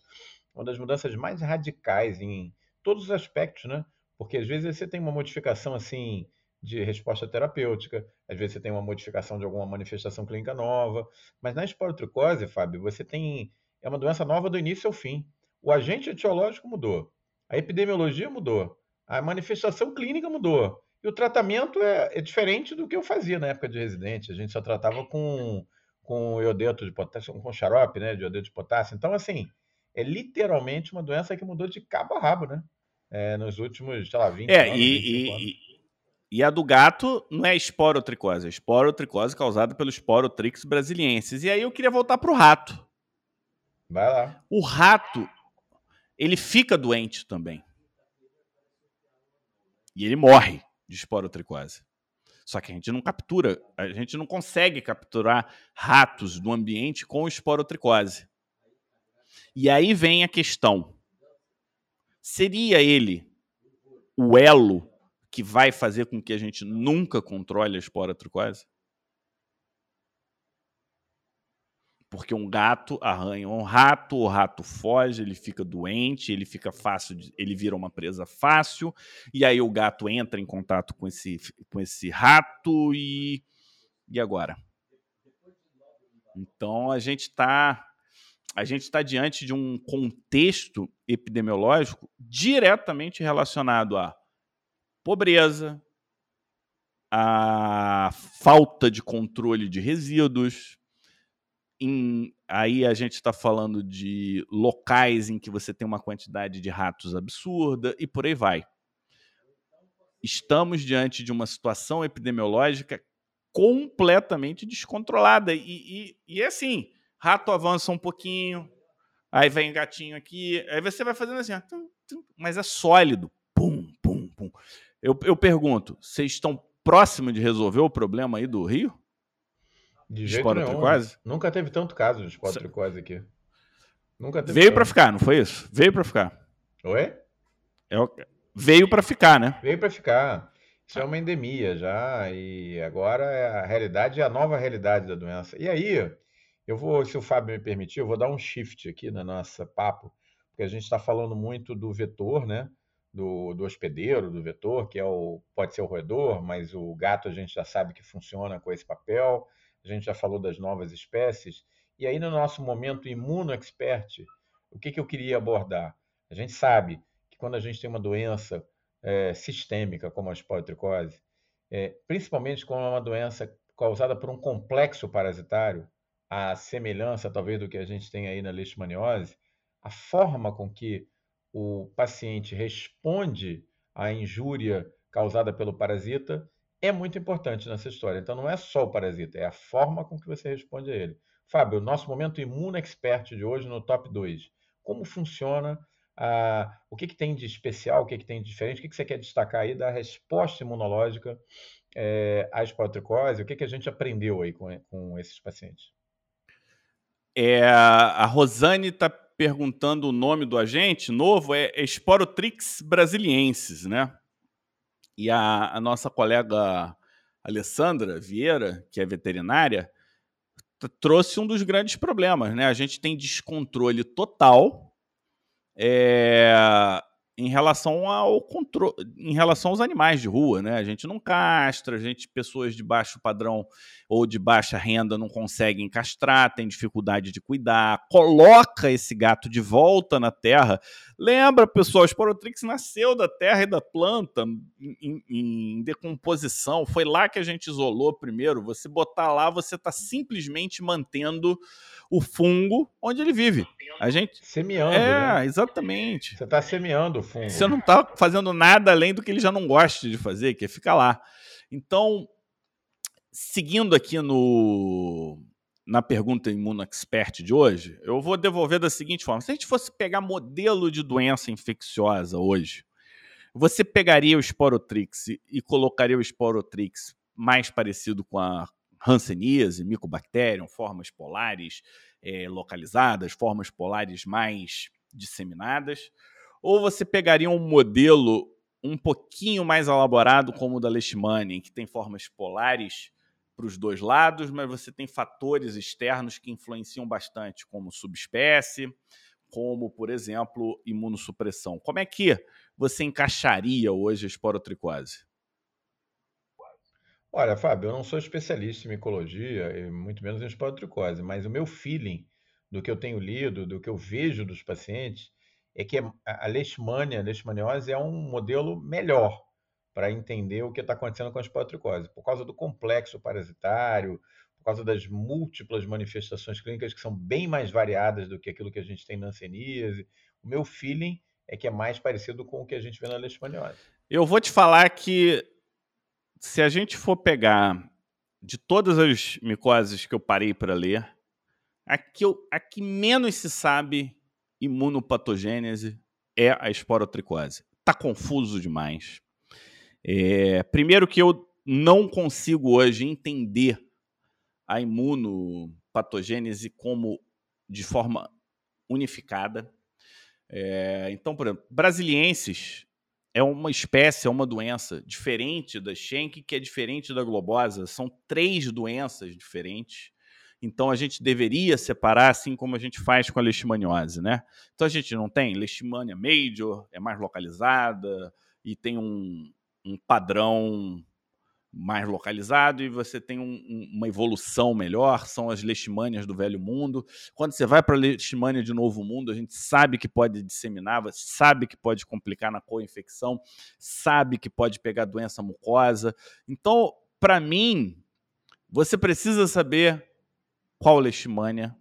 uma das mudanças mais radicais em todos os aspectos, né? Porque às vezes você tem uma modificação assim de resposta terapêutica, às vezes você tem uma modificação de alguma manifestação clínica nova, mas na esporotricose, Fábio, você tem é uma doença nova do início ao fim. O agente etiológico mudou, a epidemiologia mudou, a manifestação clínica mudou e o tratamento é, é diferente do que eu fazia na época de residente. A gente só tratava com com iodeto de potássio, com xarope, né, de iodeto de potássio. Então, assim, é literalmente uma doença que mudou de cabo a rabo, né? É, nos últimos, sei lá, 20 é, anos. E, e, e a do gato não é esporotricose, é esporotricose causada pelo esporotrix brasiliensis. E aí eu queria voltar para o rato. Vai lá. O rato, ele fica doente também. E ele morre de esporotricose. Só que a gente não captura, a gente não consegue capturar ratos do ambiente com esporotricose. E aí vem a questão: seria ele o elo que vai fazer com que a gente nunca controle a esporotricose? Porque um gato arranha um rato, o rato foge, ele fica doente, ele fica fácil, de, ele vira uma presa fácil, e aí o gato entra em contato com esse, com esse rato e. E agora? Então a gente está a gente está diante de um contexto epidemiológico diretamente relacionado a pobreza, a falta de controle de resíduos. Em, aí a gente está falando de locais em que você tem uma quantidade de ratos absurda e por aí vai. Estamos diante de uma situação epidemiológica completamente descontrolada. E, e, e é assim: rato avança um pouquinho, aí vem gatinho aqui, aí você vai fazendo assim, mas é sólido. Pum, pum, pum. Eu, eu pergunto, vocês estão próximos de resolver o problema aí do Rio? De jeito nenhum. Quase? Nunca teve tanto caso de esporotricose aqui. Nunca teve Veio para ficar, não foi isso? Veio para ficar. Oi? É, veio para ficar, né? Veio para ficar. Isso é uma endemia já, e agora é a realidade é a nova realidade da doença. E aí, eu vou, se o Fábio me permitir, eu vou dar um shift aqui na nossa papo, porque a gente está falando muito do vetor, né? Do, do hospedeiro, do vetor, que é o, pode ser o roedor, mas o gato a gente já sabe que funciona com esse papel. A gente já falou das novas espécies. E aí, no nosso momento imuno expert, o que, que eu queria abordar? A gente sabe que quando a gente tem uma doença é, sistêmica, como a esporotricose, é, principalmente quando é uma doença causada por um complexo parasitário, a semelhança talvez do que a gente tem aí na leishmaniose, a forma com que o paciente responde à injúria causada pelo parasita é muito importante nessa história. Então não é só o parasita, é a forma com que você responde a ele. Fábio, nosso momento imuno expert de hoje no top 2. Como funciona ah, o que, que tem de especial, o que, que tem de diferente, o que, que você quer destacar aí da resposta imunológica é, à esporotricose, o que, que a gente aprendeu aí com, com esses pacientes? É, a Rosane está perguntando o nome do agente novo, é Esporotrix brasiliensis, né? E a, a nossa colega Alessandra Vieira, que é veterinária, trouxe um dos grandes problemas, né? A gente tem descontrole total é, em relação ao controle, em relação aos animais de rua, né? A gente não castra, a gente, pessoas de baixo padrão ou de baixa renda não conseguem castrar, tem dificuldade de cuidar, coloca esse gato de volta na terra. Lembra, pessoal, o Sporotrix nasceu da terra e da planta em, em decomposição. Foi lá que a gente isolou primeiro. Você botar lá, você está simplesmente mantendo o fungo onde ele vive. A gente semeando. É, né? exatamente. Você está semeando o fungo. Você não está fazendo nada além do que ele já não gosta de fazer, que é ficar lá. Então, seguindo aqui no na pergunta Imuno Expert de hoje, eu vou devolver da seguinte forma: se a gente fosse pegar modelo de doença infecciosa hoje, você pegaria o Sporotrix e colocaria o Sporotrix mais parecido com a Hanseníase, Mycobacterium, formas polares é, localizadas, formas polares mais disseminadas, ou você pegaria um modelo um pouquinho mais elaborado, como o da Leishmania, que tem formas polares para os dois lados, mas você tem fatores externos que influenciam bastante, como subespécie, como, por exemplo, imunossupressão. Como é que você encaixaria hoje a esporotricose? Olha, Fábio, eu não sou especialista em micologia, muito menos em esporotricose, mas o meu feeling do que eu tenho lido, do que eu vejo dos pacientes, é que a leishmania, a leishmaniose é um modelo melhor para entender o que está acontecendo com a esporotricose, por causa do complexo parasitário, por causa das múltiplas manifestações clínicas que são bem mais variadas do que aquilo que a gente tem na anseníase. O meu feeling é que é mais parecido com o que a gente vê na leishmaniose. Eu vou te falar que se a gente for pegar de todas as micoses que eu parei para ler, a que, eu, a que menos se sabe imunopatogênese é a esporotricose. Tá confuso demais. É, primeiro que eu não consigo hoje entender a imunopatogênese como de forma unificada. É, então, por exemplo, brasilienses é uma espécie, é uma doença diferente da Schenck, que é diferente da globosa. São três doenças diferentes. Então a gente deveria separar assim como a gente faz com a leishmaniose, né? Então a gente não tem leishmania major, é mais localizada e tem um, um padrão mais localizado e você tem um, uma evolução melhor, são as leishmanias do velho mundo. Quando você vai para a leishmania de novo mundo, a gente sabe que pode disseminar, sabe que pode complicar na co-infecção, sabe que pode pegar doença mucosa. Então, para mim, você precisa saber qual leishmania,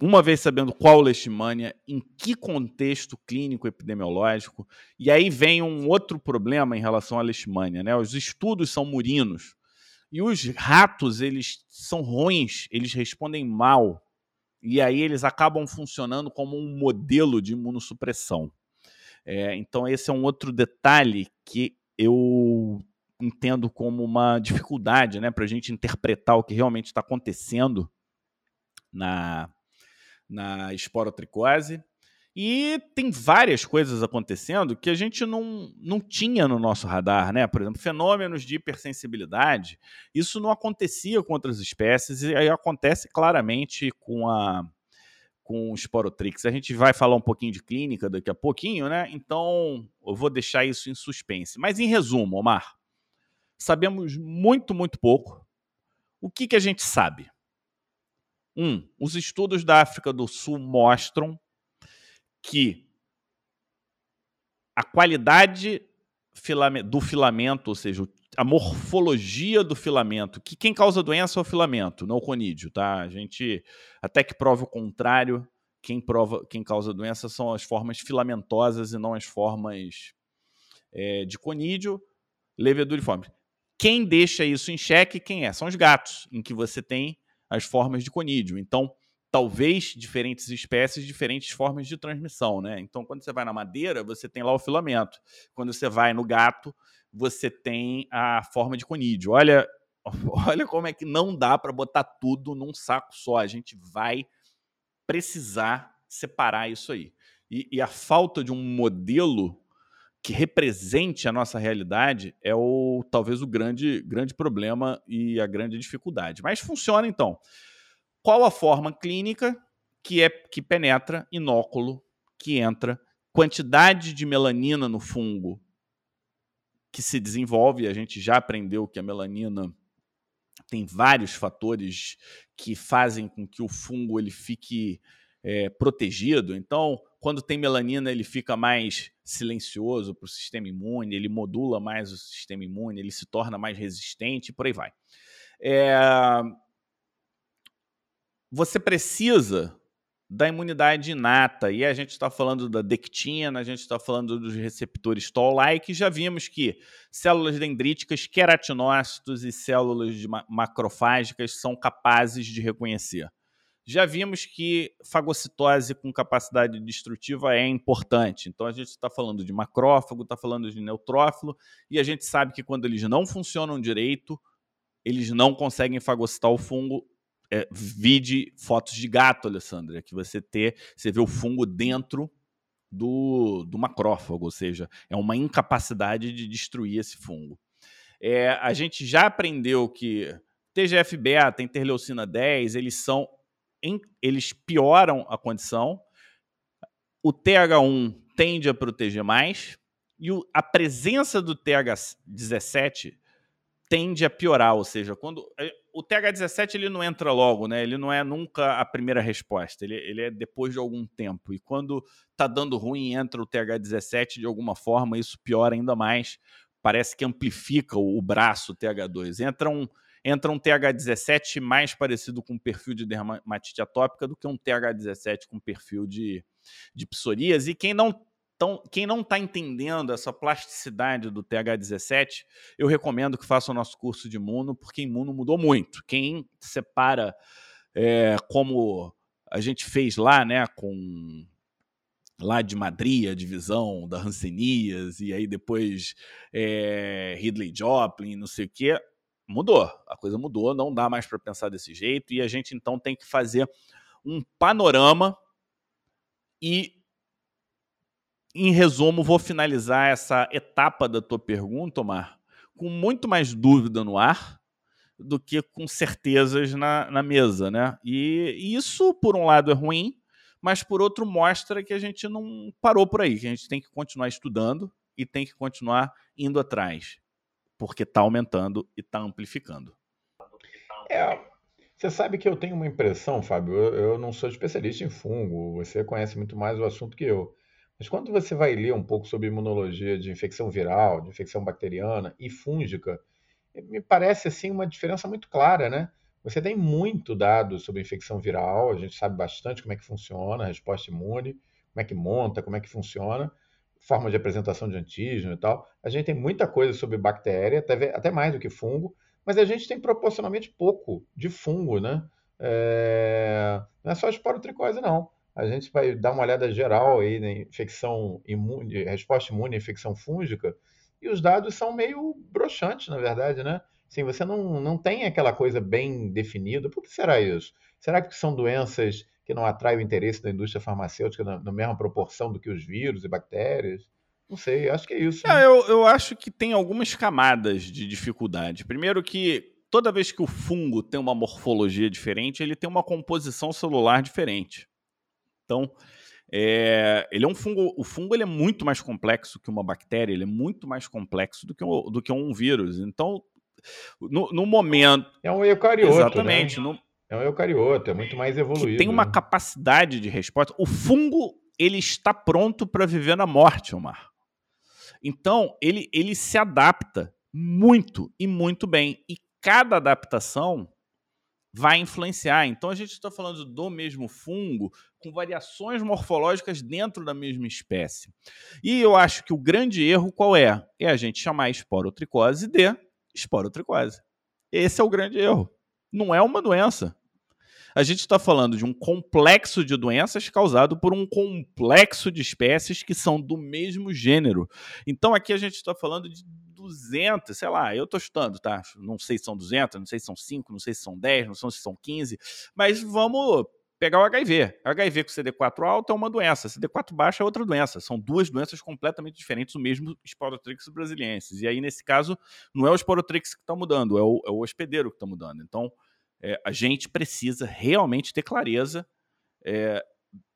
uma vez sabendo qual leishmania, em que contexto clínico epidemiológico, e aí vem um outro problema em relação à leishmania, né? Os estudos são murinos e os ratos eles são ruins, eles respondem mal e aí eles acabam funcionando como um modelo de imunossupressão. É, então esse é um outro detalhe que eu entendo como uma dificuldade, né, para a gente interpretar o que realmente está acontecendo na na esporotricose. E tem várias coisas acontecendo que a gente não, não tinha no nosso radar, né? Por exemplo, fenômenos de hipersensibilidade. Isso não acontecia com outras espécies e aí acontece claramente com a com o Sporotrix. A gente vai falar um pouquinho de clínica daqui a pouquinho, né? Então, eu vou deixar isso em suspense. Mas em resumo, Omar, sabemos muito, muito pouco. O que, que a gente sabe? Um, os estudos da África do Sul mostram que a qualidade do filamento, ou seja, a morfologia do filamento, que quem causa doença é o filamento, não o conídeo, tá? A gente até que prova o contrário, quem prova, quem causa doença são as formas filamentosas e não as formas é, de conídeo, leveduriforme. Quem deixa isso em xeque, quem é? São os gatos, em que você tem as formas de conídeo. Então, talvez diferentes espécies, diferentes formas de transmissão, né? Então, quando você vai na madeira, você tem lá o filamento. Quando você vai no gato, você tem a forma de conídeo. Olha, olha como é que não dá para botar tudo num saco só. A gente vai precisar separar isso aí. E, e a falta de um modelo que represente a nossa realidade é o talvez o grande, grande problema e a grande dificuldade. Mas funciona então. Qual a forma clínica que é que penetra inóculo, que entra, quantidade de melanina no fungo que se desenvolve, a gente já aprendeu que a melanina tem vários fatores que fazem com que o fungo ele fique é, protegido. Então, quando tem melanina, ele fica mais silencioso para o sistema imune, ele modula mais o sistema imune, ele se torna mais resistente e por aí vai. É, você precisa da imunidade inata, e a gente está falando da dectina, a gente está falando dos receptores Toll-like, já vimos que células dendríticas, queratinócitos e células macrofágicas são capazes de reconhecer. Já vimos que fagocitose com capacidade destrutiva é importante. Então a gente está falando de macrófago, está falando de neutrófilo, e a gente sabe que quando eles não funcionam direito, eles não conseguem fagocitar o fungo é, vide fotos de gato, Alessandra, que você ter, você vê o fungo dentro do, do macrófago, ou seja, é uma incapacidade de destruir esse fungo. É, a gente já aprendeu que TGF-beta, interleucina 10, eles são eles pioram a condição. O TH1 tende a proteger mais e o, a presença do TH17 tende a piorar, ou seja, quando é, o TH17 ele não entra logo, né? Ele não é nunca a primeira resposta, ele, ele é depois de algum tempo. E quando tá dando ruim entra o TH17 de alguma forma, isso piora ainda mais. Parece que amplifica o, o braço TH2. Entra um, entra um TH17 mais parecido com o perfil de dermatite atópica do que um TH17 com perfil de, de psoríase. E quem não quem não está entendendo essa plasticidade do TH17, eu recomendo que faça o nosso curso de imuno, porque imuno mudou muito. Quem separa é, como a gente fez lá, né, com lá de Madrid, a divisão da Hanseníase, e aí depois é, Ridley Joplin, não sei o quê, mudou. A coisa mudou, não dá mais para pensar desse jeito, e a gente então tem que fazer um panorama e em resumo, vou finalizar essa etapa da tua pergunta, Omar, com muito mais dúvida no ar do que com certezas na, na mesa, né? E, isso, por um lado, é ruim, mas por outro mostra que a gente não parou por aí, que a gente tem que continuar estudando e tem que continuar indo atrás, porque está aumentando e está amplificando. É, você sabe que eu tenho uma impressão, Fábio, eu, eu não sou especialista em fungo, você conhece muito mais o assunto que eu. Mas quando você vai ler um pouco sobre imunologia de infecção viral, de infecção bacteriana e fúngica, me parece assim uma diferença muito clara, né? Você tem muito dado sobre infecção viral, a gente sabe bastante como é que funciona a resposta imune, como é que monta, como é que funciona, forma de apresentação de antígeno e tal. A gente tem muita coisa sobre bactéria, até, até mais do que fungo, mas a gente tem proporcionalmente pouco de fungo, né? É... Não é só esporotricose, não a gente vai dar uma olhada geral aí na infecção imune, resposta imune à infecção fúngica, e os dados são meio broxantes, na verdade, né? Sim, você não, não tem aquela coisa bem definida. Por que será isso? Será que são doenças que não atrai o interesse da indústria farmacêutica na, na mesma proporção do que os vírus e bactérias? Não sei, acho que é isso. É, né? eu, eu acho que tem algumas camadas de dificuldade. Primeiro que toda vez que o fungo tem uma morfologia diferente, ele tem uma composição celular diferente. Então, é, ele é um fungo. O fungo ele é muito mais complexo que uma bactéria, ele é muito mais complexo do que um, do que um vírus. Então, no, no momento. É um eucarioto. Né? Exatamente. Né? No, é um eucarioto, é muito mais evoluído. tem uma né? capacidade de resposta. O fungo ele está pronto para viver na morte, Omar. Então, ele, ele se adapta muito e muito bem. E cada adaptação vai influenciar. Então, a gente está falando do mesmo fungo com variações morfológicas dentro da mesma espécie. E eu acho que o grande erro qual é? É a gente chamar esporotricose de esporotricose. Esse é o grande erro. Não é uma doença. A gente está falando de um complexo de doenças causado por um complexo de espécies que são do mesmo gênero. Então aqui a gente está falando de 200, sei lá, eu estou chutando, tá? Não sei se são 200, não sei se são 5, não sei se são 10, não sei se são 15, mas vamos pegar o HIV. HIV com CD4 alto é uma doença, CD4 baixo é outra doença. São duas doenças completamente diferentes, o mesmo Sporotrix brasiliensis. E aí, nesse caso, não é o Sporotrix que está mudando, é o, é o hospedeiro que está mudando. Então, é, a gente precisa realmente ter clareza é,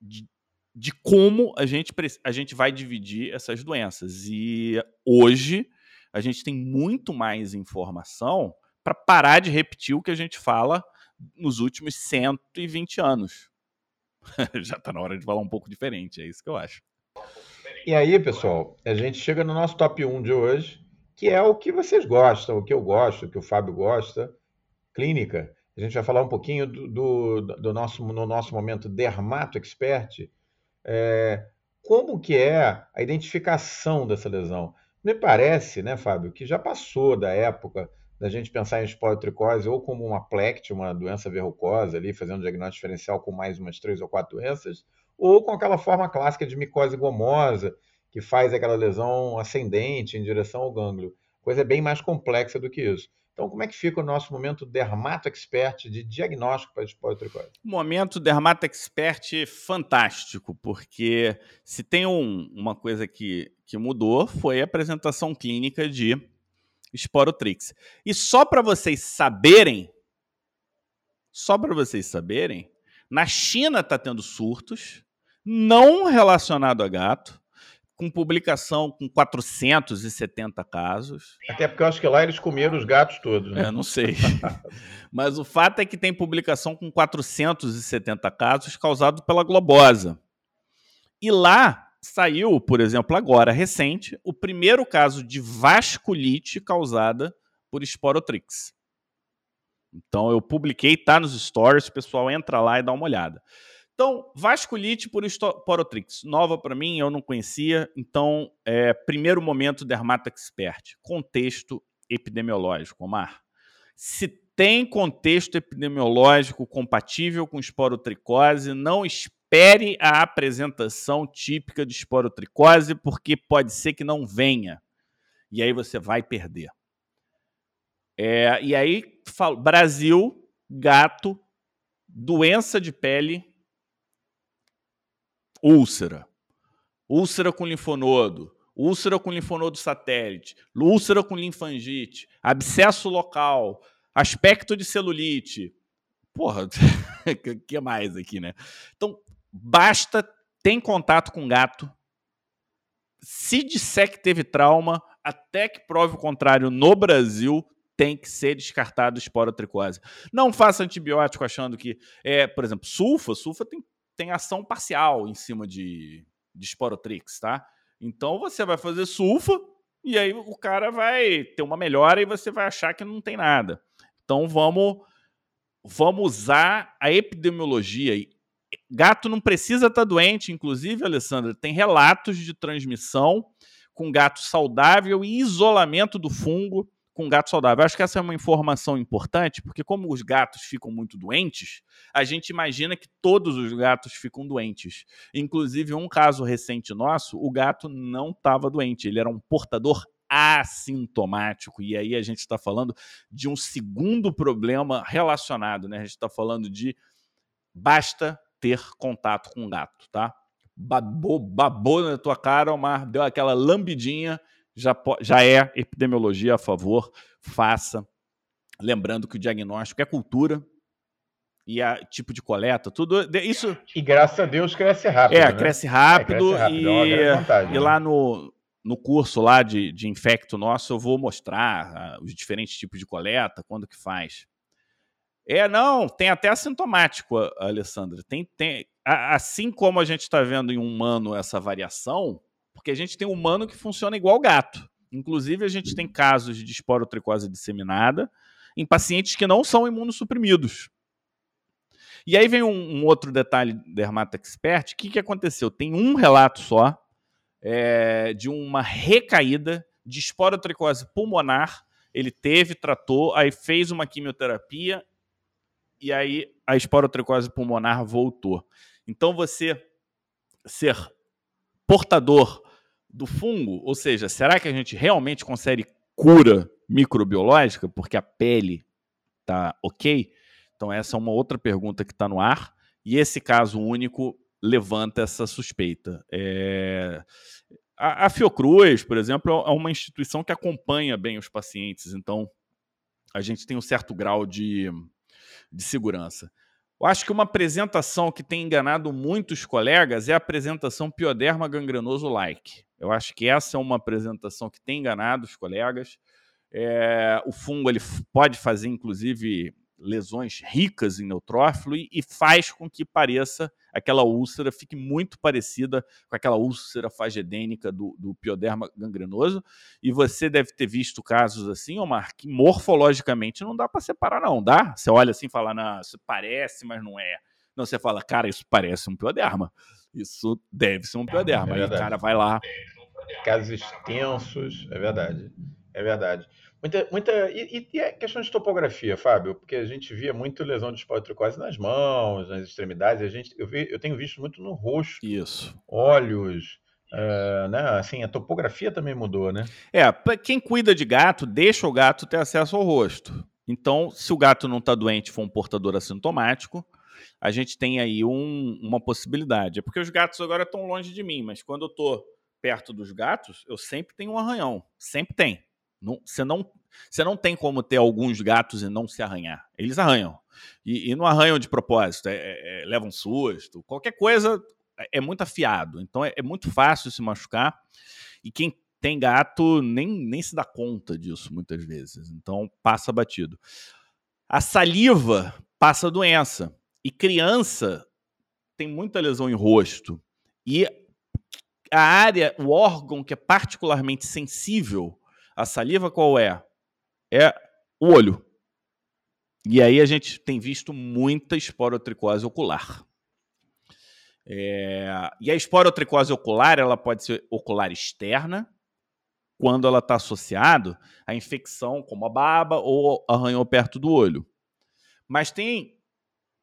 de, de, como a gente, a gente vai dividir essas doenças. E hoje a gente tem muito mais informação para parar de repetir o que a gente fala nos últimos 120 anos. Já está na hora de falar um pouco diferente, é isso que eu acho. E aí, pessoal, a gente chega no nosso top 1 de hoje, que é o que vocês gostam, o que eu gosto, o que o Fábio gosta, clínica. A gente vai falar um pouquinho do, do, do nosso, no nosso momento Dermato Expert, é, como que é a identificação dessa lesão. Me parece, né, Fábio, que já passou da época da gente pensar em esporotricose ou como uma plecte, uma doença verrucosa ali, fazendo um diagnóstico diferencial com mais umas três ou quatro doenças, ou com aquela forma clássica de micose gomosa, que faz aquela lesão ascendente em direção ao gânglio. Coisa bem mais complexa do que isso. Então, como é que fica o nosso momento Dermato Expert de diagnóstico para esporotricose? Momento Dermato Expert fantástico, porque se tem um, uma coisa que, que mudou foi a apresentação clínica de Sporotrix. E só para vocês saberem, só para vocês saberem, na China está tendo surtos não relacionado a gato, com publicação com 470 casos. Até porque eu acho que lá eles comeram os gatos todos. Né? É, não sei. Mas o fato é que tem publicação com 470 casos causados pela globosa. E lá saiu, por exemplo, agora, recente, o primeiro caso de vasculite causada por Sporotrix. Então eu publiquei, tá nos stories, o pessoal entra lá e dá uma olhada. Então, vasculite por Sporotrix, nova para mim, eu não conhecia. Então, é, primeiro momento Dermata Expert, contexto epidemiológico, Omar. Se tem contexto epidemiológico compatível com esporotricose, não espere espere a apresentação típica de esporotricose, porque pode ser que não venha. E aí você vai perder. É, e aí, Brasil, gato, doença de pele, úlcera. Úlcera com linfonodo, úlcera com linfonodo satélite, úlcera com linfangite, abscesso local, aspecto de celulite. Porra, que mais aqui, né? Então, Basta tem contato com gato. Se disser que teve trauma, até que prove o contrário no Brasil, tem que ser descartado esporotricose. Não faça antibiótico achando que é, por exemplo, sulfa, sulfa tem, tem ação parcial em cima de, de esporotrix, tá? Então você vai fazer sulfa e aí o cara vai ter uma melhora e você vai achar que não tem nada. Então vamos vamos usar a epidemiologia gato não precisa estar tá doente, inclusive, Alessandra, tem relatos de transmissão com gato saudável e isolamento do fungo com gato saudável. Acho que essa é uma informação importante, porque como os gatos ficam muito doentes, a gente imagina que todos os gatos ficam doentes. Inclusive, um caso recente nosso, o gato não estava doente, ele era um portador assintomático. E aí a gente está falando de um segundo problema relacionado, né? A gente está falando de basta ter contato com o gato, tá? Babou, babou na tua cara, Omar, deu aquela lambidinha, já, já é epidemiologia a favor, faça. Lembrando que o diagnóstico é cultura, e a tipo de coleta, tudo isso. E graças a Deus cresce rápido. É, né? cresce rápido, é, cresce rápido e, é vantagem, e né? lá no, no curso lá de, de infecto nosso eu vou mostrar uh, os diferentes tipos de coleta, quando que faz. É, não, tem até assintomático, Alessandra. Tem, tem, assim como a gente está vendo em humano essa variação, porque a gente tem humano que funciona igual gato. Inclusive, a gente tem casos de esporotricose disseminada em pacientes que não são imunossuprimidos. E aí vem um, um outro detalhe Dermato Expert. O que, que aconteceu? Tem um relato só é, de uma recaída de esporotricose pulmonar. Ele teve, tratou, aí fez uma quimioterapia e aí a esporotricose pulmonar voltou. Então você ser portador do fungo, ou seja, será que a gente realmente consegue cura microbiológica porque a pele tá ok? Então, essa é uma outra pergunta que está no ar. E esse caso único levanta essa suspeita. É... A, a, Fiocruz, por exemplo, é uma instituição que acompanha bem os pacientes, então a gente tem um certo grau de, de segurança. Eu acho que uma apresentação que tem enganado muitos colegas é a apresentação pioderma gangrenoso-like. Eu acho que essa é uma apresentação que tem enganado os colegas. É, o fungo ele pode fazer, inclusive, lesões ricas em neutrófilo e, e, faz com que pareça aquela úlcera fique muito parecida com aquela úlcera fagedênica do, do pioderma gangrenoso. E você deve ter visto casos assim, Omar, que morfologicamente não dá para separar, não, dá? Você olha assim e fala, não, isso parece, mas não é. Não, você fala, cara, isso parece um pioderma. Isso deve ser um pioderma. É Aí o cara vai lá. Casos extensos, é verdade. É verdade. Muita, muita, e, e é questão de topografia, Fábio, porque a gente via muito lesão de esporotricose nas mãos, nas extremidades. A gente, eu, vi, eu tenho visto muito no rosto, Isso. olhos, uh, né? Assim, a topografia também mudou, né? É, para quem cuida de gato, deixa o gato ter acesso ao rosto. Então, se o gato não está doente, for um portador assintomático, a gente tem aí um, uma possibilidade. É porque os gatos agora estão longe de mim, mas quando eu estou perto dos gatos, eu sempre tenho um arranhão, sempre tem. Não, você, não, você não tem como ter alguns gatos e não se arranhar. Eles arranham. E, e não arranham de propósito, é, é, é levam susto. Qualquer coisa é, é muito afiado. Então é, é, muito fácil se machucar. E quem tem gato nem, nem se dá conta disso muitas vezes. Então passa batido. A saliva passa doença. E criança tem muita lesão em rosto. E a área, o órgão que é particularmente sensível a saliva qual é? É o olho. E aí a gente tem visto muita esporotricose ocular. É... E a esporotricose ocular ela pode ser ocular externa, quando ela está associada à infecção como a baba ou arranhou perto do olho. Mas tem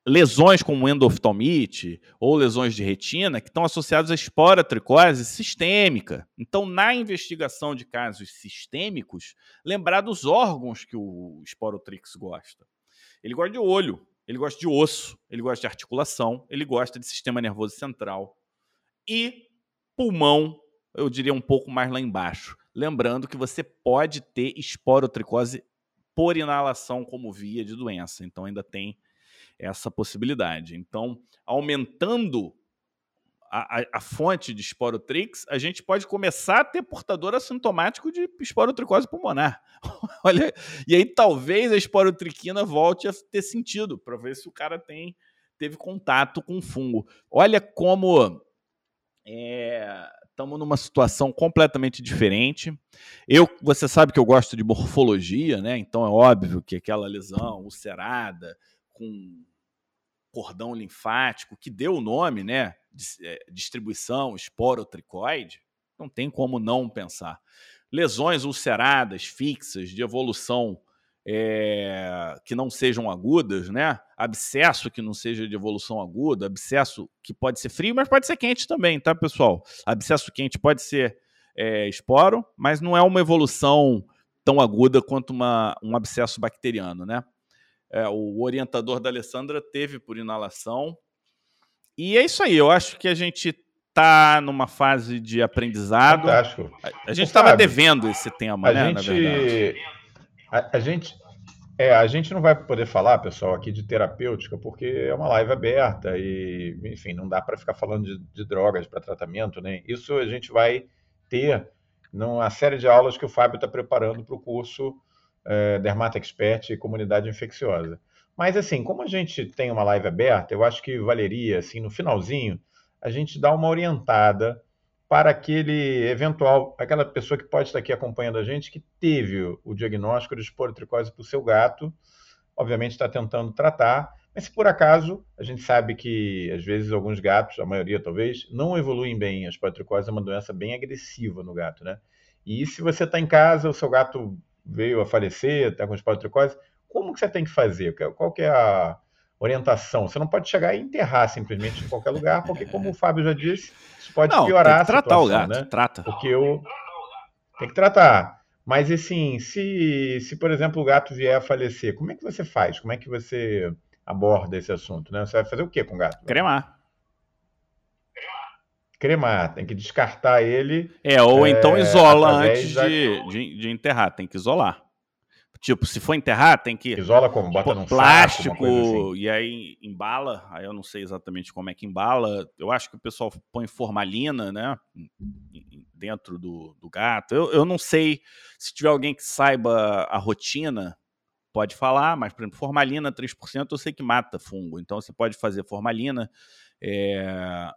lesões como endoftalmite ou lesões de retina que estão associadas à esporotricose sistêmica. Então, na investigação de casos sistêmicos, lembrar dos órgãos que o esporotrix gosta. Ele gosta de olho, ele gosta de osso, ele gosta de articulação, ele gosta de sistema nervoso central e pulmão, eu diria um pouco mais lá embaixo. Lembrando que você pode ter esporotricose por inalação como via de doença. Então ainda tem essa possibilidade. Então, aumentando a, a, a, fonte de esporotrix, a gente pode começar a ter portador assintomático de esporotricose pulmonar. Olha, e aí talvez a esporotriquina volte a ter sentido, para ver se o cara tem teve contato com fungo. Olha como estamos é, numa situação completamente diferente. Eu, você sabe que eu gosto de morfologia, né? Então é óbvio que aquela lesão ulcerada, com cordão linfático, que deu o nome, né? Eh, distribuição esporotricoide, não tem como não pensar. Lesões ulceradas, fixas, de evolução é, que não sejam agudas, né? Abscesso que não seja de evolução aguda, abscesso que pode ser frio, mas pode ser quente também, tá, pessoal? Abscesso quente pode ser é, esporo, mas não é uma evolução tão aguda quanto uma, um abscesso bacteriano, né? É, o orientador da Alessandra teve por inalação e é isso aí. Eu acho que a gente está numa fase de aprendizado. Fantástico. A, a gente estava devendo esse tema, a né? Gente, a, a, gente, é, a gente não vai poder falar, pessoal, aqui de terapêutica, porque é uma live aberta e, enfim, não dá para ficar falando de, de drogas para tratamento, né? Isso a gente vai ter numa série de aulas que o Fábio está preparando para o curso é, Dermata Expert e Comunidade Infecciosa. Mas, assim, como a gente tem uma live aberta, eu acho que valeria, assim, no finalzinho, a gente dar uma orientada para aquele eventual, aquela pessoa que pode estar aqui acompanhando a gente, que teve o diagnóstico de esporotricose para o seu gato, obviamente está tentando tratar, mas se por acaso, a gente sabe que às vezes alguns gatos, a maioria talvez, não evoluem bem. A esporotricose é uma doença bem agressiva no gato, né? E se você está em casa, o seu gato veio a falecer, está com esporotricose, como que você tem que fazer? Qual que é a orientação? Você não pode chegar e enterrar simplesmente em qualquer lugar, porque como o Fábio já disse, isso pode não, piorar tem que tratar a situação, o gato, né? trata. Porque o tem que tratar. Mas assim, se, se por exemplo o gato vier a falecer, como é que você faz? Como é que você aborda esse assunto, né? Você vai fazer o que com o gato? Cremar. Cremar, tem que descartar ele. É, ou é, então isola antes da... de, de, de enterrar, tem que isolar. Tipo, se for enterrar, tem que. Isola como? Bota num plástico saco, assim. e aí embala. Aí eu não sei exatamente como é que embala. Eu acho que o pessoal põe formalina, né? Dentro do, do gato. Eu, eu não sei se tiver alguém que saiba a rotina, pode falar, mas, por exemplo, formalina 3% eu sei que mata fungo. Então você pode fazer formalina. É,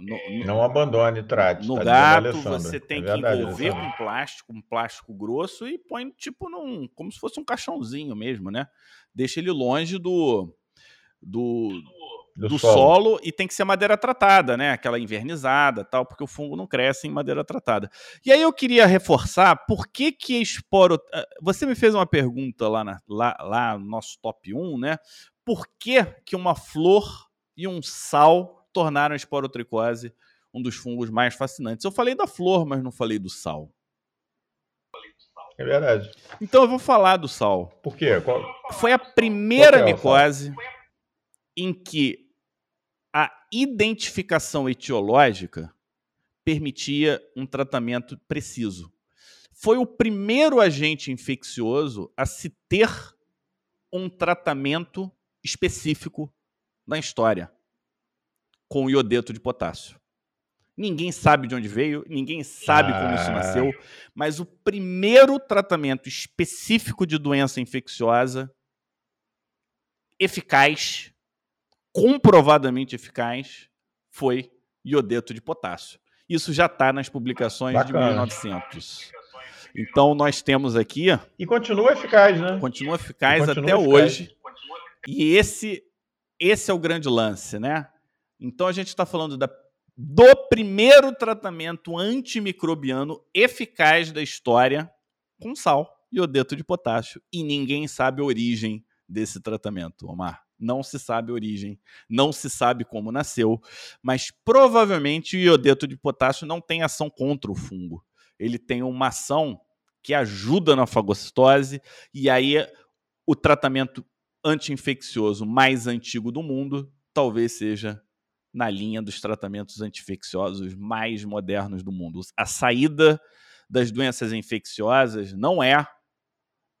no, não abandone, trate. No tá gato, você tem é verdade, que envolver com plástico, um plástico grosso e põe tipo num. como se fosse um caixãozinho mesmo, né? Deixa ele longe do. do do, do solo. solo. e tem que ser madeira tratada, né? Aquela invernizada tal, porque o fungo não cresce em madeira tratada. E aí eu queria reforçar por que que esporo. Eh, você me fez uma pergunta lá, na, lá, lá no nosso top 1, né? Por que, que uma flor e um sal tornaram a esporotricose um dos fungos mais fascinantes. Eu falei da flor, mas não falei do sal. É verdade. Então eu vou falar do sal. Por quê? Qual... Foi a primeira é micose em que a identificação etiológica permitia um tratamento preciso. Foi o primeiro agente infeccioso a se ter um tratamento específico na história com iodeto de potássio. Ninguém sabe de onde veio, ninguém sabe ah. como isso nasceu, mas o primeiro tratamento específico de doença infecciosa eficaz, comprovadamente eficaz, foi iodeto de potássio. Isso já está nas publicações Bacana. de 1900. Então nós temos aqui. E continua eficaz, né? Continua eficaz continua até eficaz. hoje. E esse, esse é o grande lance, né? Então a gente está falando da, do primeiro tratamento antimicrobiano eficaz da história com sal e iodeto de potássio. E ninguém sabe a origem desse tratamento, Omar. Não se sabe a origem, não se sabe como nasceu, mas provavelmente o iodeto de potássio não tem ação contra o fungo. Ele tem uma ação que ajuda na fagocitose, e aí o tratamento anti-infeccioso mais antigo do mundo talvez seja na linha dos tratamentos antifecciosos mais modernos do mundo. A saída das doenças infecciosas não é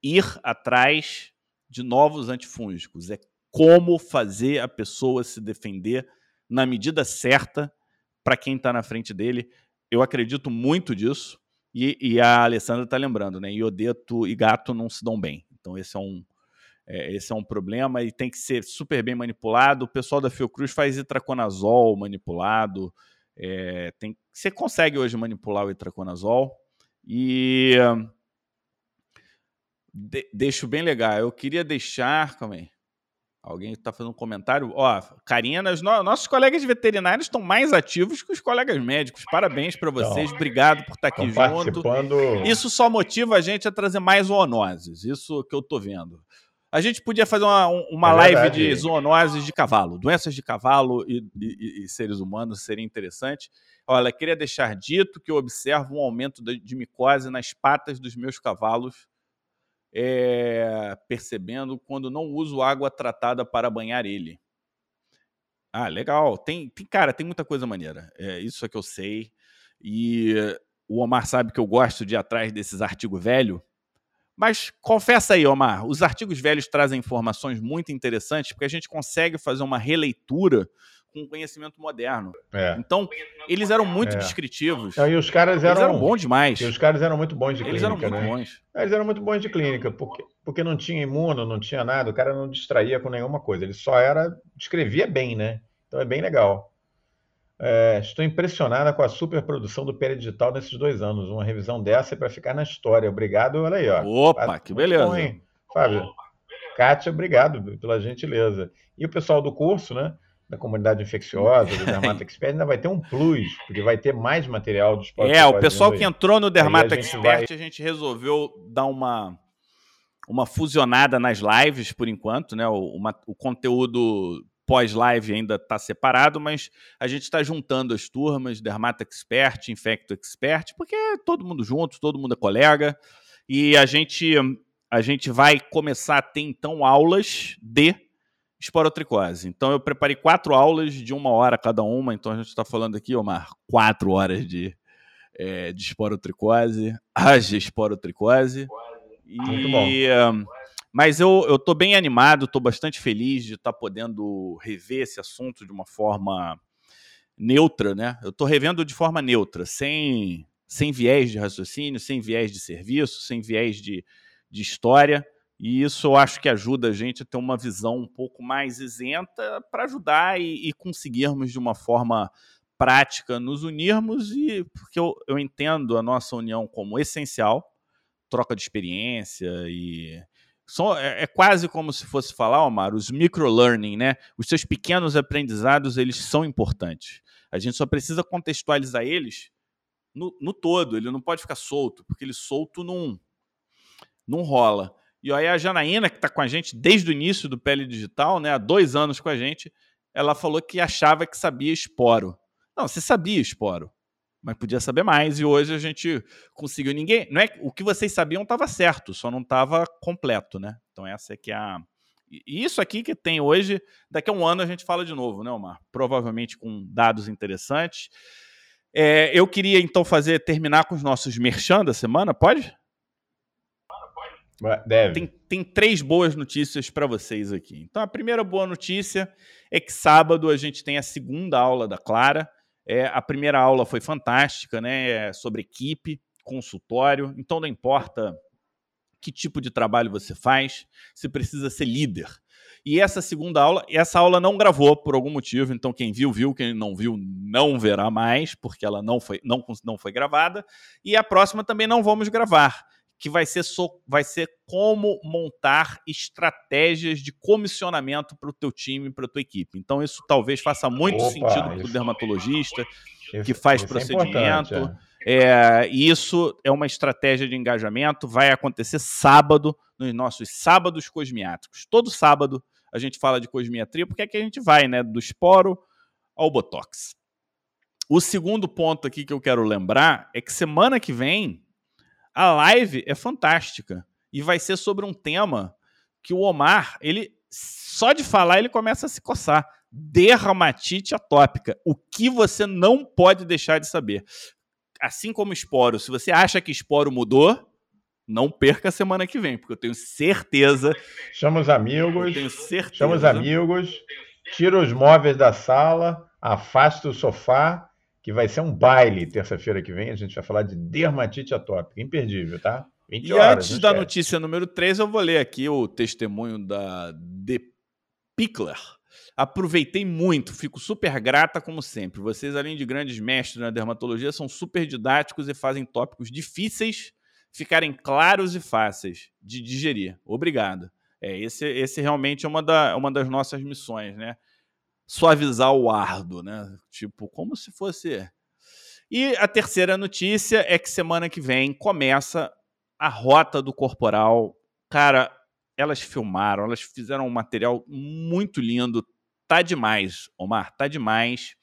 ir atrás de novos antifúngicos, é como fazer a pessoa se defender na medida certa para quem está na frente dele. Eu acredito muito disso. E, e a Alessandra está lembrando, né? Iodeto e gato não se dão bem. Então, esse é um, é, esse é um problema e tem que ser super bem manipulado. O pessoal da Fiocruz faz itraconazol manipulado. É, tem, você consegue hoje manipular o itraconazol e de, deixo bem legal. Eu queria deixar, calma aí. Alguém está fazendo um comentário? Ó, Carinas, no, nossos colegas veterinários estão mais ativos que os colegas médicos. Parabéns para vocês, então, obrigado por estar aqui junto. Isso só motiva a gente a trazer mais zoonoses. Isso que eu estou vendo. A gente podia fazer uma, uma é live de zoonoses de cavalo, doenças de cavalo e, e, e, seres humanos, seria interessante. Olha, queria deixar dito que eu observo um aumento de, micose nas patas dos meus cavalos, é, percebendo quando não uso água tratada para banhar ele. Ah, legal. Tem, tem cara, tem muita coisa maneira. É, isso é que eu sei. E o Omar sabe que eu gosto de ir atrás desses artigos velhos. Mas confessa aí, Omar, os artigos velhos trazem informações muito interessantes porque a gente consegue fazer uma releitura com conhecimento moderno. É. Então, eles eram muito é. descritivos. e os caras eram, eles eram bons demais. E os caras eram muito bons de eles clínica. Eles eram muito né? bons. Eles eram muito bons de clínica, porque, porque não tinha imuno, não tinha nada, o cara não distraía com nenhuma coisa. Ele só era. escrevia bem, né? Então é bem legal. É, estou impressionada com a superprodução do Pérez Digital nesses dois anos. Uma revisão dessa é para ficar na história. Obrigado, olha aí, ó. Opa, que beleza. Bom, Fábio, Kátia, obrigado pela gentileza. E o pessoal do curso, né? Da comunidade infecciosa, do Dermata Expert, ainda vai ter um plus, porque vai ter mais material dos É, o pessoal que entrou no Dermata a Expert, vai... a gente resolveu dar uma, uma fusionada nas lives por enquanto, né? O, uma, o conteúdo pós-live ainda está separado, mas a gente está juntando as turmas, Dermata Expert, Infecto Expert, porque é todo mundo junto, todo mundo é colega, e a gente, a gente vai começar a ter, então, aulas de esporotricose. Então, eu preparei quatro aulas de uma hora cada uma, então a gente está falando aqui, Omar, quatro horas de, é, de esporotricose, age esporotricose. Muito bom. Mas eu, eu tô bem animado, tô bastante feliz de estar tá podendo rever esse assunto de uma forma neutra, né? Eu tô revendo de forma neutra, sem, sem viés de raciocínio, sem viés de serviço, sem viés de, de história. E isso eu acho que ajuda a gente a ter uma visão um pouco mais isenta para ajudar e, e, conseguirmos de uma forma prática nos unirmos e porque eu, eu entendo a nossa união como essencial, troca de experiência e é, é, quase como se fosse falar, Omar, os microlearning, né? Os seus pequenos aprendizados, eles são importantes. A gente só precisa contextualizar eles no, no todo. Ele não pode ficar solto, porque ele solto não, não rola. E aí a Janaína, que está com a gente desde o início do Pele Digital, né, há dois anos com a gente, ela falou que achava que sabia esporo. Não, você sabia esporo mas podia saber mais. E hoje a gente conseguiu. Ninguém. Não é o que vocês sabiam estava certo, só não estava completo, né? Então essa é que é a. E isso aqui que tem hoje, daqui a um ano a gente fala de novo, né, Omar? Provavelmente com dados interessantes. É, eu queria então fazer terminar com os nossos merchan da semana, pode? Deve. Tem, tem três boas notícias para vocês aqui. Então, a primeira boa notícia é que sábado a gente tem a segunda aula da Clara. É, a primeira aula foi fantástica, né? É sobre equipe, consultório. Então não importa que tipo de trabalho você faz, você precisa ser líder. E essa segunda aula, essa aula não gravou por algum motivo, então quem viu, viu, quem não viu, não verá mais, porque ela não foi, não, não foi gravada. E a próxima também não vamos gravar que vai ser, so, vai ser como montar estratégias de comissionamento para o teu time, para a tua equipe. Então, isso talvez faça muito Opa, sentido para o dermatologista isso, que faz isso é procedimento. É é, isso é uma estratégia de engajamento. Vai acontecer sábado, nos nossos sábados cosmiátricos. Todo sábado a gente fala de cosmiatria, porque é que a gente vai, né? Do esporo ao botox. O segundo ponto aqui que eu quero lembrar é que semana que vem a live é fantástica e vai ser sobre um tema que o Omar, ele só de falar ele começa a se coçar. Dermatite atópica. O que você não pode deixar de saber. Assim como esporo, se você acha que esporo mudou, não perca a semana que vem, porque eu tenho certeza. Chama os amigos. tenho certeza. Chama os amigos. Tira os móveis da sala, afasta o sofá que vai ser um baile terça-feira que vem. A gente vai falar de dermatite atópica. Imperdível, tá? 20 e horas, antes da notícia número 3, eu vou ler aqui o testemunho da The Pickler. Aproveitei muito, fico super grata como sempre. Vocês, além de grandes mestres na dermatologia, são super didáticos e fazem tópicos difíceis ficarem claros e fáceis de digerir. Obrigado. É, esse, esse realmente é uma, da, uma das nossas missões, né? Suavizar o ardo, né? Tipo, como se fosse. E a terceira notícia é que semana que vem começa a Rota do Corporal. Cara, elas filmaram, elas fizeram um material muito lindo. Tá demais, Omar, tá demais.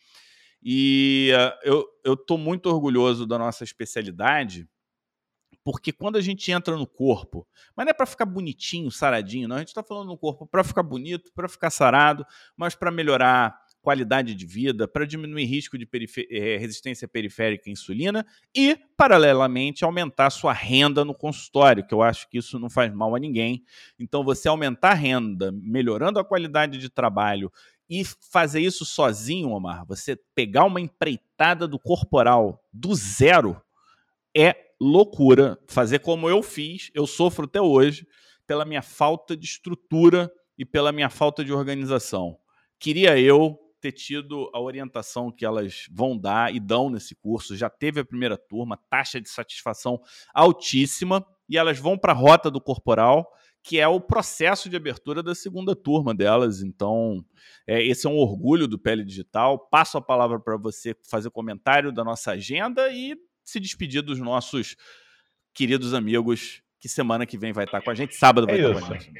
E uh, eu, eu tô muito orgulhoso da nossa especialidade, porque quando a gente entra no corpo, mas não é para ficar bonitinho, saradinho, não. A gente está falando no corpo para ficar bonito, para ficar sarado, mas para melhorar qualidade de vida, para diminuir risco de é, resistência periférica à insulina e, paralelamente, aumentar sua renda no consultório, que eu acho que isso não faz mal a ninguém. Então, você aumentar a renda, melhorando a qualidade de trabalho e fazer isso sozinho, Omar, você pegar uma empreitada do corporal do zero, é loucura. Fazer como eu fiz, eu sofro até hoje pela minha falta de estrutura e pela minha falta de organização. Queria eu ter tido a orientação que elas vão dar e dão nesse curso. Já teve a primeira turma, taxa de satisfação altíssima, e elas vão para a rota do corporal, que é o processo de abertura da segunda turma delas. Então, é, esse é um orgulho do Pele Digital. Passo a palavra para você fazer comentário da nossa agenda e se despedir dos nossos queridos amigos, que semana que vem vai estar com a gente, sábado vai é estar com a gente.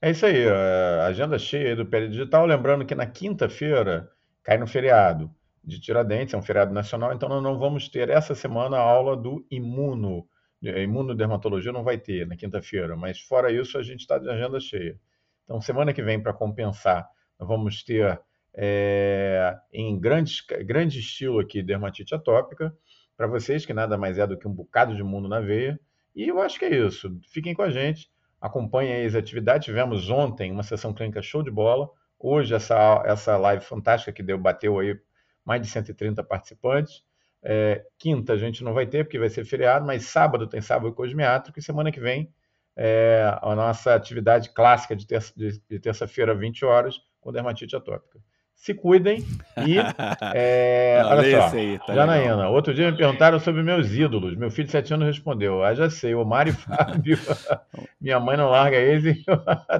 É isso aí, a agenda cheia do Pele Digital. Lembrando que na quinta-feira cai no feriado de Tiradentes, é um feriado nacional, então nós não vamos ter essa semana a aula do imuno. Imunodermatologia não vai ter na quinta-feira, mas fora isso a gente está de agenda cheia. Então, semana que vem, para compensar, nós vamos ter é, em grande, grande estilo aqui dermatite atópica, para vocês, que nada mais é do que um bocado de mundo na veia. E eu acho que é isso. Fiquem com a gente. Acompanhem as atividades. Tivemos ontem uma sessão clínica show de bola. Hoje, essa, essa live fantástica que deu, bateu aí mais de 130 participantes. É, quinta a gente não vai ter, porque vai ser feriado, mas sábado tem sábado cosmiátrico e semana que vem é, a nossa atividade clássica de, terça, de, terça-feira, 20 horas, com dermatite atópica. Se cuidem e. É, não, olha só, aí, tá Janaína, legal. outro dia me perguntaram sobre meus ídolos. Meu filho de 7 anos respondeu: Ah, já sei, o Mário e Fábio. Minha mãe não larga eles.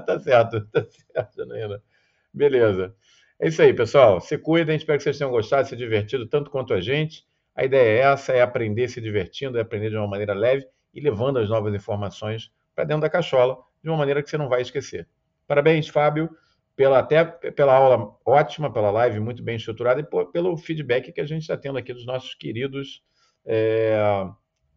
tá certo, tá certo, Janaína. Beleza. É isso aí, pessoal. Se cuidem, espero que vocês tenham gostado, se divertido tanto quanto a gente. A ideia é essa: é aprender se divertindo, é aprender de uma maneira leve e levando as novas informações para dentro da cachola de uma maneira que você não vai esquecer. Parabéns, Fábio pela, até pela aula ótima, pela live muito bem estruturada e por, pelo feedback que a gente está tendo aqui dos nossos queridos é,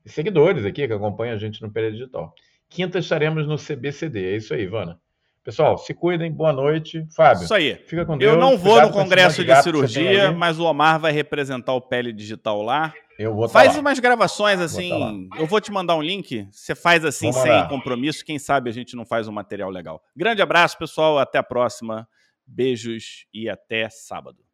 seguidores aqui que acompanham a gente no Período Digital. Quinta estaremos no CBCD. É isso aí, Vana. Pessoal, se cuidem, boa noite. Fábio, isso aí. fica com Deus. Eu não vou no congresso de, de cirurgia, mas o Omar vai representar o Pele Digital lá. Eu vou Faz lá. umas gravações assim. Vou eu vou te mandar um link. Você faz assim, Vamos sem lá. compromisso. Quem sabe a gente não faz um material legal. Grande abraço, pessoal. Até a próxima. Beijos e até sábado.